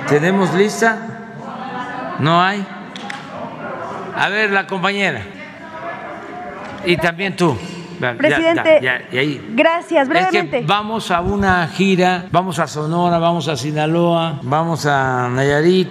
¿Tenemos lista? ¿No hay? A ver, la compañera. Y también tú. Presidente, ya, ya, gracias. Brevemente. Es que vamos a una gira, vamos a Sonora, vamos a Sinaloa, vamos a Nayarit.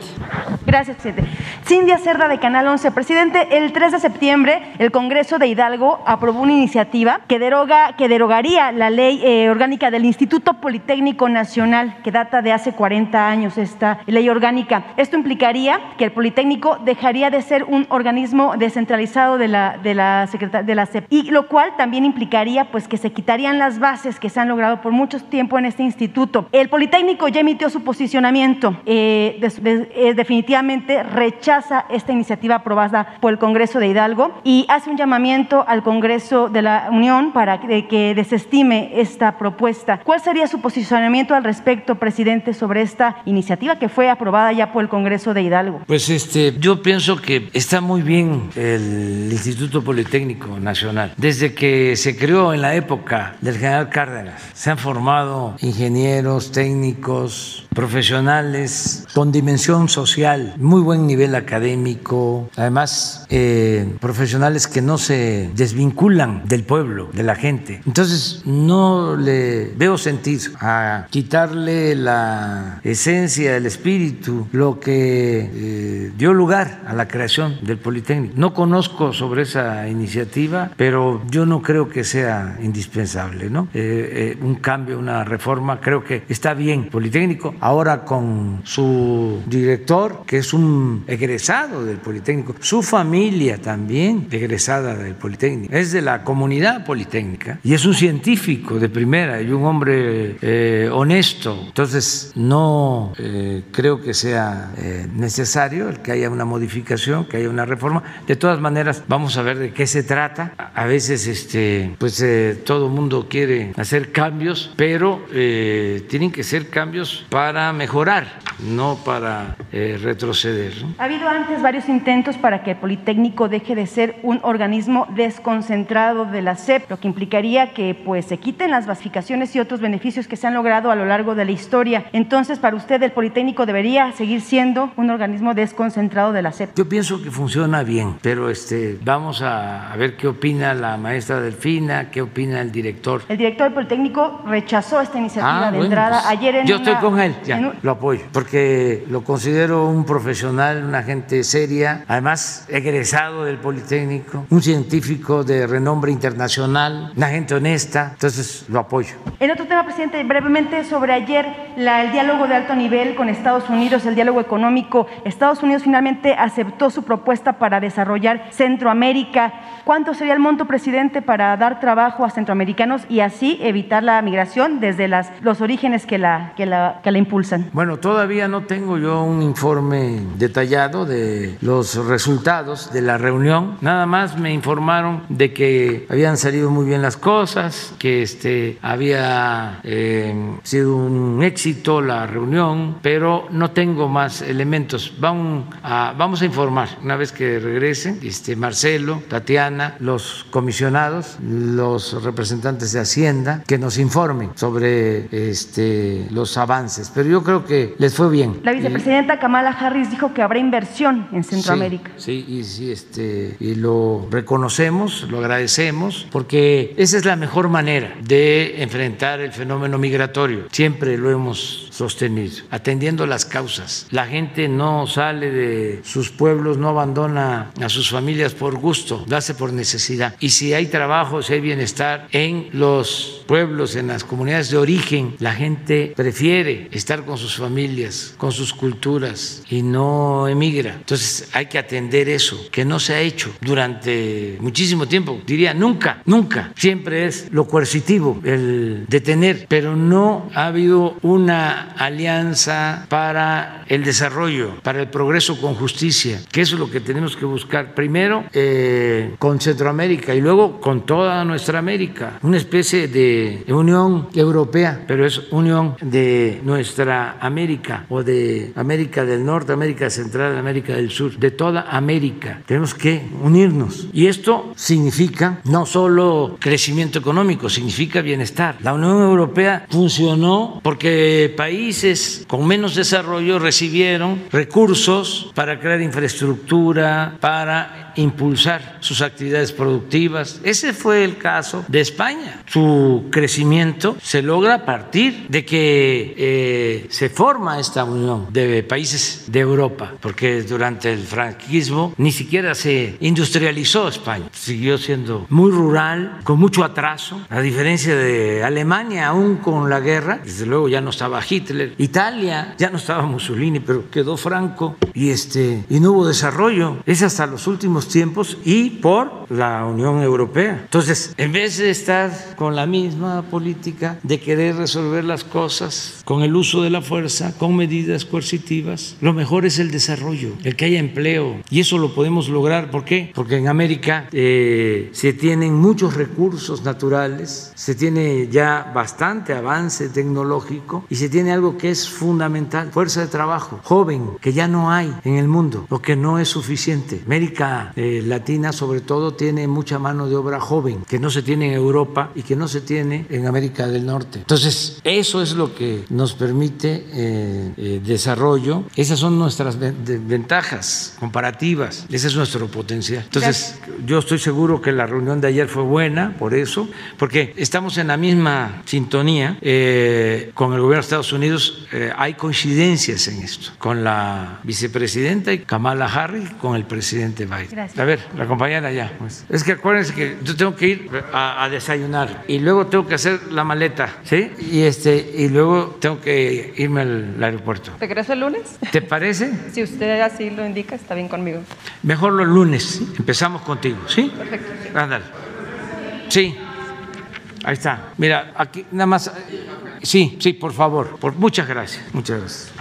Gracias, presidente. Cindia Cerda de Canal 11. Presidente, el 3 de septiembre el Congreso de Hidalgo aprobó una iniciativa que, deroga, que derogaría la ley eh, orgánica del Instituto Politécnico Nacional, que data de hace 40 años esta ley orgánica. Esto implicaría que el Politécnico dejaría de ser un organismo descentralizado de la, de la, de la CEP, y lo cual también implicaría pues, que se quitarían las bases que se han logrado por mucho tiempo en este instituto. El Politécnico ya emitió su posicionamiento. Eh, eh, definitivamente rechaza esta iniciativa aprobada por el Congreso de Hidalgo y hace un llamamiento al Congreso de la Unión para que, que desestime esta propuesta. ¿Cuál sería su posicionamiento al respecto, presidente, sobre esta iniciativa que fue aprobada ya por el Congreso de Hidalgo? Pues este, yo pienso que está muy bien el Instituto Politécnico Nacional. Desde que se creó en la época del general Cárdenas, se han formado ingenieros, técnicos, profesionales con dimensión social, muy buen nivel académico, además eh, profesionales que no se desvinculan del pueblo, de la gente. Entonces no le veo sentido a quitarle la esencia, el espíritu, lo que eh, dio lugar a la creación del Politécnico. No conozco sobre esa iniciativa, pero yo no creo que sea indispensable, ¿no? Eh, un cambio, una reforma, creo que está bien. Politécnico ahora con su director, que es un egresado del Politécnico, su familia también egresada del Politécnico, es de la comunidad politécnica y es un científico de primera y un hombre eh, honesto. Entonces, no eh, creo que sea eh, necesario el que haya una modificación, que haya una reforma. De todas maneras, vamos a ver de qué se trata. A veces, este, pues todo el mundo quiere hacer cambios, pero tienen que ser cambios para mejorar, no para eh, retroceder. ¿no? Ha habido antes varios intentos para que el Politécnico deje de ser un organismo desconcentrado de la SEP, lo que implicaría que pues, se quiten las basificaciones y otros beneficios que se han logrado a lo largo de la historia. Entonces, para usted, el Politécnico debería seguir siendo un organismo desconcentrado de la SEP. Yo pienso que funciona bien, pero este, vamos a, a ver qué opina la maestra Delfina, qué opina el director. El director del Politécnico rechazó esta iniciativa Ah, de bueno, entrada pues, ayer en Yo una- estoy con él, ya, en un- lo apoyo, porque lo considero un profesional, una gente seria, además egresado del Politécnico, un científico de renombre internacional, una gente honesta, entonces lo apoyo. En otro tema, presidente, brevemente sobre ayer la- el diálogo de alto nivel con Estados Unidos, el diálogo económico. Estados Unidos finalmente aceptó su propuesta para desarrollar Centroamérica. ¿Cuánto sería el monto, presidente, para dar trabajo a centroamericanos y así evitar la migración desde las, los orígenes que la, que, la, que la impulsan? Bueno, todavía no tengo yo un informe detallado de los resultados de la reunión. Nada más me informaron de que habían salido muy bien las cosas, que este, había eh, sido un éxito la reunión, pero no tengo más elementos. Vamos a, vamos a informar una vez que regresen este, Marcelo, Tatiana, los comisionados, los representantes de Hacienda, que nos informen sobre este, los avances. Pero yo creo que les fue bien. La vicepresidenta Kamala Harris dijo que habrá inversión en Centroamérica. Sí, sí, y, sí, este, y lo reconocemos, lo agradecemos, porque esa es la mejor manera de enfrentar el fenómeno migratorio. Siempre lo hemos sostenido, atendiendo las causas. La gente no sale de sus pueblos, no abandona a sus familias por gusto, lo hace por necesidad. Y si hay trabajo, si hay bienestar en los pueblos, en las comunidades de origen, la gente prefiere estar con sus familias, con sus culturas y no emigra. Entonces hay que atender eso, que no se ha hecho durante muchísimo tiempo. Diría nunca, nunca. Siempre es lo coercitivo, el detener, pero no ha habido una alianza para el desarrollo, para el progreso con justicia, que eso es lo que tenemos que buscar. Primero eh, con Centroamérica y luego con toda nuestra América, una especie de Unión Europea, pero es unión de nuestra América o de América del Norte, América Central, América del Sur, de toda América. Tenemos que unirnos. Y esto significa no solo crecimiento económico, significa bienestar. La Unión Europea funcionó porque países con menos desarrollo recibieron recursos para crear infraestructura, para impulsar sus actividades productivas. Ese fue el caso de España. Su crecimiento se logra a partir de que eh, se forma esta unión de países de Europa, porque durante el franquismo ni siquiera se industrializó España. Siguió siendo muy rural, con mucho atraso, a diferencia de Alemania, aún con la guerra, desde luego ya no estaba Hitler, Italia ya no estaba Mussolini, pero quedó Franco y este y no hubo desarrollo. Es hasta los últimos tiempos y por la Unión Europea. Entonces, en vez de estar con la misma política de querer resolver las cosas con el uso de la fuerza, con medidas coercitivas, lo mejor es el desarrollo, el que haya empleo. Y eso lo podemos lograr. ¿Por qué? Porque en América eh, se tienen muchos recursos naturales, se tiene ya bastante avance tecnológico y se tiene algo que es fundamental, fuerza de trabajo, joven, que ya no hay en el mundo, lo que no es suficiente. América eh, Latina sobre todo tiene mucha mano de obra joven, que no se tiene en Europa y que no se tiene en América del Norte. Entonces, eso es lo que nos permite eh, eh, desarrollo. Esas son nuestras ventajas comparativas, ese es nuestro potencial. Entonces, yo estoy seguro que la reunión de ayer fue buena por eso, porque estamos en la misma sintonía con el gobierno de Estados Unidos, hay coincidencias en esto, con la vicepresidenta y Kamala Harris, con el presidente Biden. A ver, la compañera ya. Pues. Es que acuérdense que yo tengo que ir a, a, desayunar y luego tengo que hacer la maleta, ¿sí? Y este y luego tengo que irme al, al aeropuerto. ¿Regreso el lunes? ¿Te parece? Si usted así lo indica, está bien conmigo. Mejor los lunes. Empezamos contigo, ¿sí? Perfecto. Ándale. Sí. Ahí está. Mira, aquí nada más. Sí, sí, por favor. Por, muchas gracias. Muchas gracias.